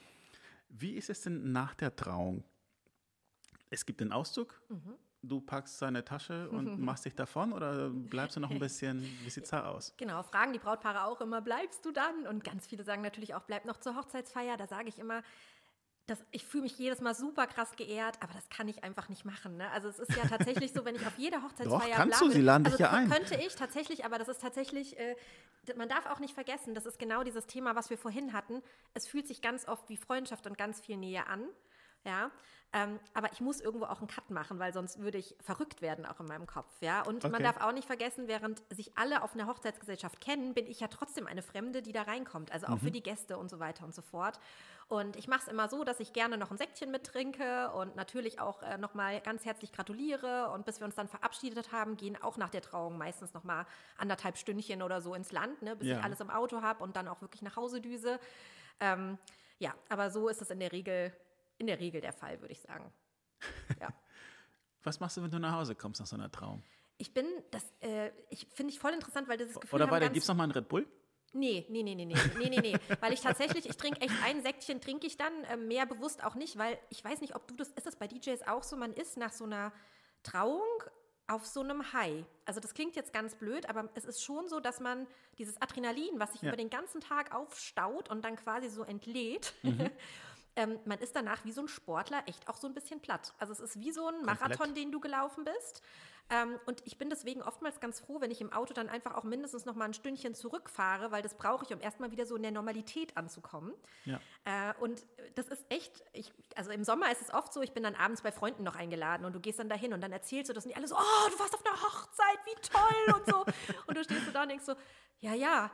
Wie ist es denn nach der Trauung? Es gibt den Auszug. Mhm. Du packst seine Tasche und machst dich davon oder bleibst du noch ein bisschen, wie sieht's da aus? Genau, fragen die Brautpaare auch immer, bleibst du dann? Und ganz viele sagen natürlich auch, bleib noch zur Hochzeitsfeier. Da sage ich immer, das, ich fühle mich jedes Mal super krass geehrt, aber das kann ich einfach nicht machen. Ne? Also es ist ja tatsächlich so, wenn ich auf jeder Hochzeitsfeier kannst du, bleibe- sie laden dich also ja ein. Könnte ich tatsächlich, aber das ist tatsächlich, äh, man darf auch nicht vergessen, das ist genau dieses Thema, was wir vorhin hatten. Es fühlt sich ganz oft wie Freundschaft und ganz viel Nähe an. Ja, ähm, aber ich muss irgendwo auch einen Cut machen, weil sonst würde ich verrückt werden, auch in meinem Kopf. Ja, und man Okay. darf auch nicht vergessen, während sich alle auf einer Hochzeitsgesellschaft kennen, bin ich ja trotzdem eine Fremde, die da reinkommt. Also auch Mhm. für die Gäste und so weiter und so fort. Und ich mache es immer so, dass ich gerne noch ein Säckchen mittrinke und natürlich auch äh, nochmal ganz herzlich gratuliere. Und bis wir uns dann verabschiedet haben, gehen auch nach der Trauung meistens nochmal anderthalb Stündchen oder so ins Land, ne, bis Ja. ich alles im Auto habe und dann auch wirklich nach Hause düse. Ähm, ja, aber so ist es in der Regel, in der Regel der Fall, würde ich sagen. Ja. Was machst du, wenn du nach Hause kommst nach so einer Trauung? Ich bin, das äh, ich finde ich voll interessant, weil dieses Gefühl Oder weiter, gibt es noch mal einen Red Bull? Nee, nee, nee, nee, nee, nee, nee, nee. Weil ich tatsächlich, ich trinke echt ein Säckchen, trinke ich dann, äh, mehr bewusst auch nicht, weil ich weiß nicht, ob du das, ist das bei DJs auch so, man ist nach so einer Trauung auf so einem High. Also das klingt jetzt ganz blöd, aber es ist schon so, dass man dieses Adrenalin, was sich Ja. über den ganzen Tag aufstaut und dann quasi so entlädt, Mhm. ähm, man ist danach wie so ein Sportler echt auch so ein bisschen platt. Also es ist wie so ein Marathon, den du gelaufen bist. Ähm, und ich bin deswegen oftmals ganz froh, wenn ich im Auto dann einfach auch mindestens noch mal ein Stündchen zurückfahre, weil das brauche ich, um erstmal wieder so in der Normalität anzukommen. Ja. Äh, und das ist echt, ich, also im Sommer ist es oft so, ich bin dann abends bei Freunden noch eingeladen und du gehst dann dahin und dann erzählst du das und die alle so, oh, du warst auf einer Hochzeit, wie toll und so. und du stehst so da und denkst so, ja, ja,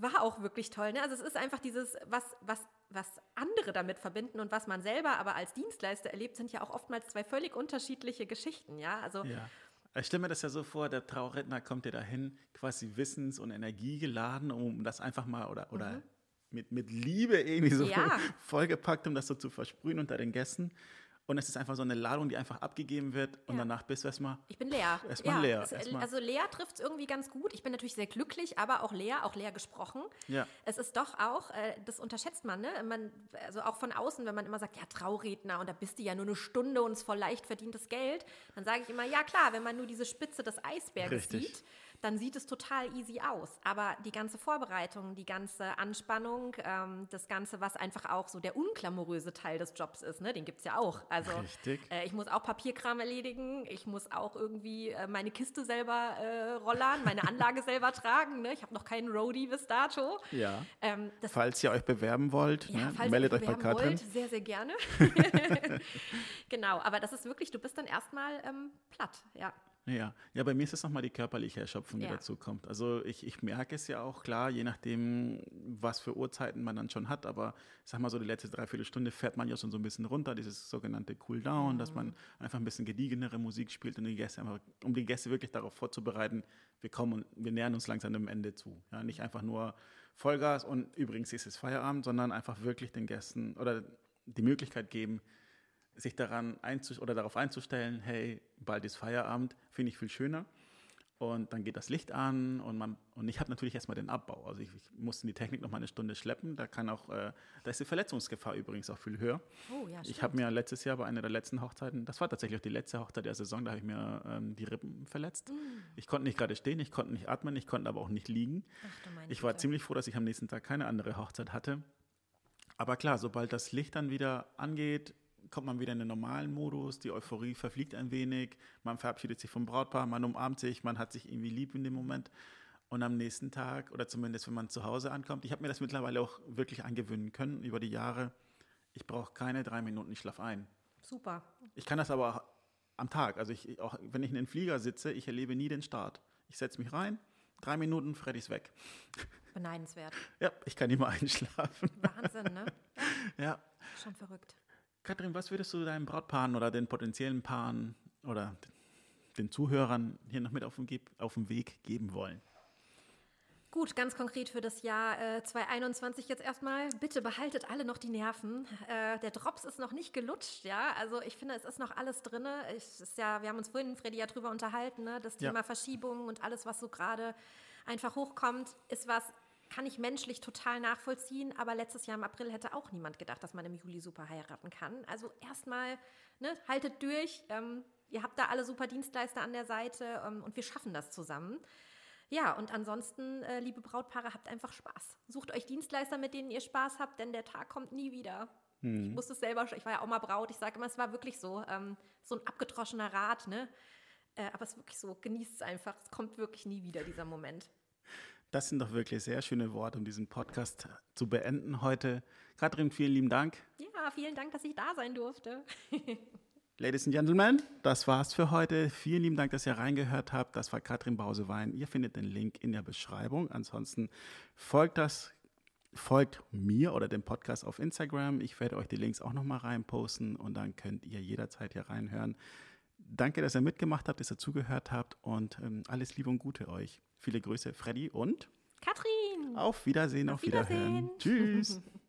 war auch wirklich toll. Ne? Also es ist einfach dieses, was, was, was andere damit verbinden und was man selber aber als Dienstleister erlebt, sind ja auch oftmals zwei völlig unterschiedliche Geschichten. Ja, also Ja. Ich stelle mir das ja so vor, der Trauredner kommt ja dahin, quasi wissens- und energiegeladen, um das einfach mal oder, oder mit, mit Liebe irgendwie so Mhm. Ja. vollgepackt, um das so zu versprühen unter den Gästen. Und es ist einfach so eine Ladung, die einfach abgegeben wird und Ja. danach bist du erstmal. Ich bin leer. Erstmal leer, Es, erstmal- also leer trifft es irgendwie ganz gut. Ich bin natürlich sehr glücklich, aber auch leer, auch leer gesprochen. Ja. Es ist doch auch, äh, das unterschätzt man, ne? Man, also auch von außen, wenn man immer sagt, ja, Trauredner und da bist du ja nur eine Stunde und es voll leicht verdientes Geld, dann sage ich immer, ja klar, wenn man nur diese Spitze des Eisberges Richtig. sieht, dann sieht es total easy aus. Aber die ganze Vorbereitung, die ganze Anspannung, ähm, das Ganze, was einfach auch so der unklamoröse Teil des Jobs ist, ne? den gibt es ja auch. Also Richtig. äh, ich muss auch Papierkram erledigen, ich muss auch irgendwie äh, meine Kiste selber äh, rollern, meine Anlage selber tragen. Ne? Ich habe noch keinen Roadie bis dato. Ja. Ähm, das Falls ihr euch bewerben wollt, ja, ne, meldet euch bei Katrin. wollt, sehr, sehr gerne. genau, aber das ist wirklich, du bist dann erstmal ähm, platt, ja. Ja, ja, bei mir ist es nochmal die körperliche Erschöpfung, die Ja. dazu kommt. Also ich, ich merke es ja auch, klar, je nachdem, was für Uhrzeiten man dann schon hat, aber ich sag mal so, die letzte Dreiviertelstunde fährt man ja schon so ein bisschen runter, dieses sogenannte Cool-Down, dass Mhm. man einfach ein bisschen gediegenere Musik spielt und die Gäste einfach, um die Gäste wirklich darauf vorzubereiten, wir kommen und wir nähern uns langsam dem Ende zu. Ja, nicht einfach nur Vollgas und übrigens ist es Feierabend, sondern einfach wirklich den Gästen oder die Möglichkeit geben, sich daran oder darauf einzustellen, hey, bald ist Feierabend, finde ich viel schöner. Und dann geht das Licht an und man und ich habe natürlich erstmal den Abbau. Also ich, ich musste die Technik noch mal eine Stunde schleppen. Da kann auch, äh, da ist die Verletzungsgefahr übrigens auch viel höher. Oh, ja, Ich habe mir letztes Jahr bei einer der letzten Hochzeiten, das war tatsächlich auch die letzte Hochzeit der Saison, da habe ich mir ähm, die Rippen verletzt. Ich konnte nicht gerade stehen, ich konnte nicht atmen, ich konnte aber auch nicht liegen. Ach, Ich war Güte. ziemlich froh, dass ich am nächsten Tag keine andere Hochzeit hatte. Aber klar, sobald das Licht dann wieder angeht, kommt man wieder in den normalen Modus, die Euphorie verfliegt ein wenig, man verabschiedet sich vom Brautpaar, man umarmt sich, man hat sich irgendwie lieb in dem Moment. Und am nächsten Tag, oder zumindest wenn man zu Hause ankommt, ich habe mir das mittlerweile auch wirklich angewöhnen können über die Jahre, ich brauche keine drei Minuten Schlaf ein. Super. Ich kann das aber auch am Tag. Also ich, auch wenn ich in den Flieger sitze, ich erlebe nie den Start. Ich setze mich rein, drei Minuten, Freddy ist weg. Beneidenswert. Ja, ich kann immer einschlafen. Wahnsinn, ne? Ja, Schon verrückt. Katrin, was würdest du deinen Brautpaaren oder den potenziellen Paaren oder den Zuhörern hier noch mit auf den, auf den Weg geben wollen? Gut, ganz konkret für das Jahr äh, 2021 jetzt erstmal. Bitte behaltet alle noch die Nerven. Äh, der Drops ist noch nicht gelutscht, ja. Also ich finde, es ist noch alles drin. ja, wir haben uns vorhin, Freddy, ja drüber unterhalten, ne? Das Thema ja. Verschiebungen und alles, was so gerade einfach hochkommt, ist was, kann ich menschlich total nachvollziehen, aber letztes Jahr im April hätte auch niemand gedacht, dass man im Juli super heiraten kann. Also erstmal, ne, haltet durch. Ähm, ihr habt da alle super Dienstleister an der Seite ähm, und wir schaffen das zusammen. Ja, und ansonsten, äh, liebe Brautpaare, habt einfach Spaß. Sucht euch Dienstleister, mit denen ihr Spaß habt, denn der Tag kommt nie wieder. Hm. Ich musste es selber, ich war ja auch mal Braut, ich sage immer, es war wirklich so, ähm, so ein abgedroschener Rat, ne? Äh, aber es ist wirklich so, genießt es einfach, es kommt wirklich nie wieder, dieser Moment. Das sind doch wirklich sehr schöne Worte, um diesen Podcast zu beenden heute. Katrin, vielen lieben Dank. Ja, vielen Dank, dass ich da sein durfte. Ladies and Gentlemen, das war's für heute. Vielen lieben Dank, dass ihr reingehört habt. Das war Katrin Bausewein. Ihr findet den Link in der Beschreibung. Ansonsten folgt das, folgt mir oder dem Podcast auf Instagram. Ich werde euch die Links auch nochmal reinposten und dann könnt ihr jederzeit hier reinhören. Danke, dass ihr mitgemacht habt, dass ihr zugehört habt und ähm, alles Liebe und Gute euch. Viele Grüße, Freddy und Katrin. Auf Wiedersehen, auf, auf Wiederhören. Wiedersehen. Tschüss.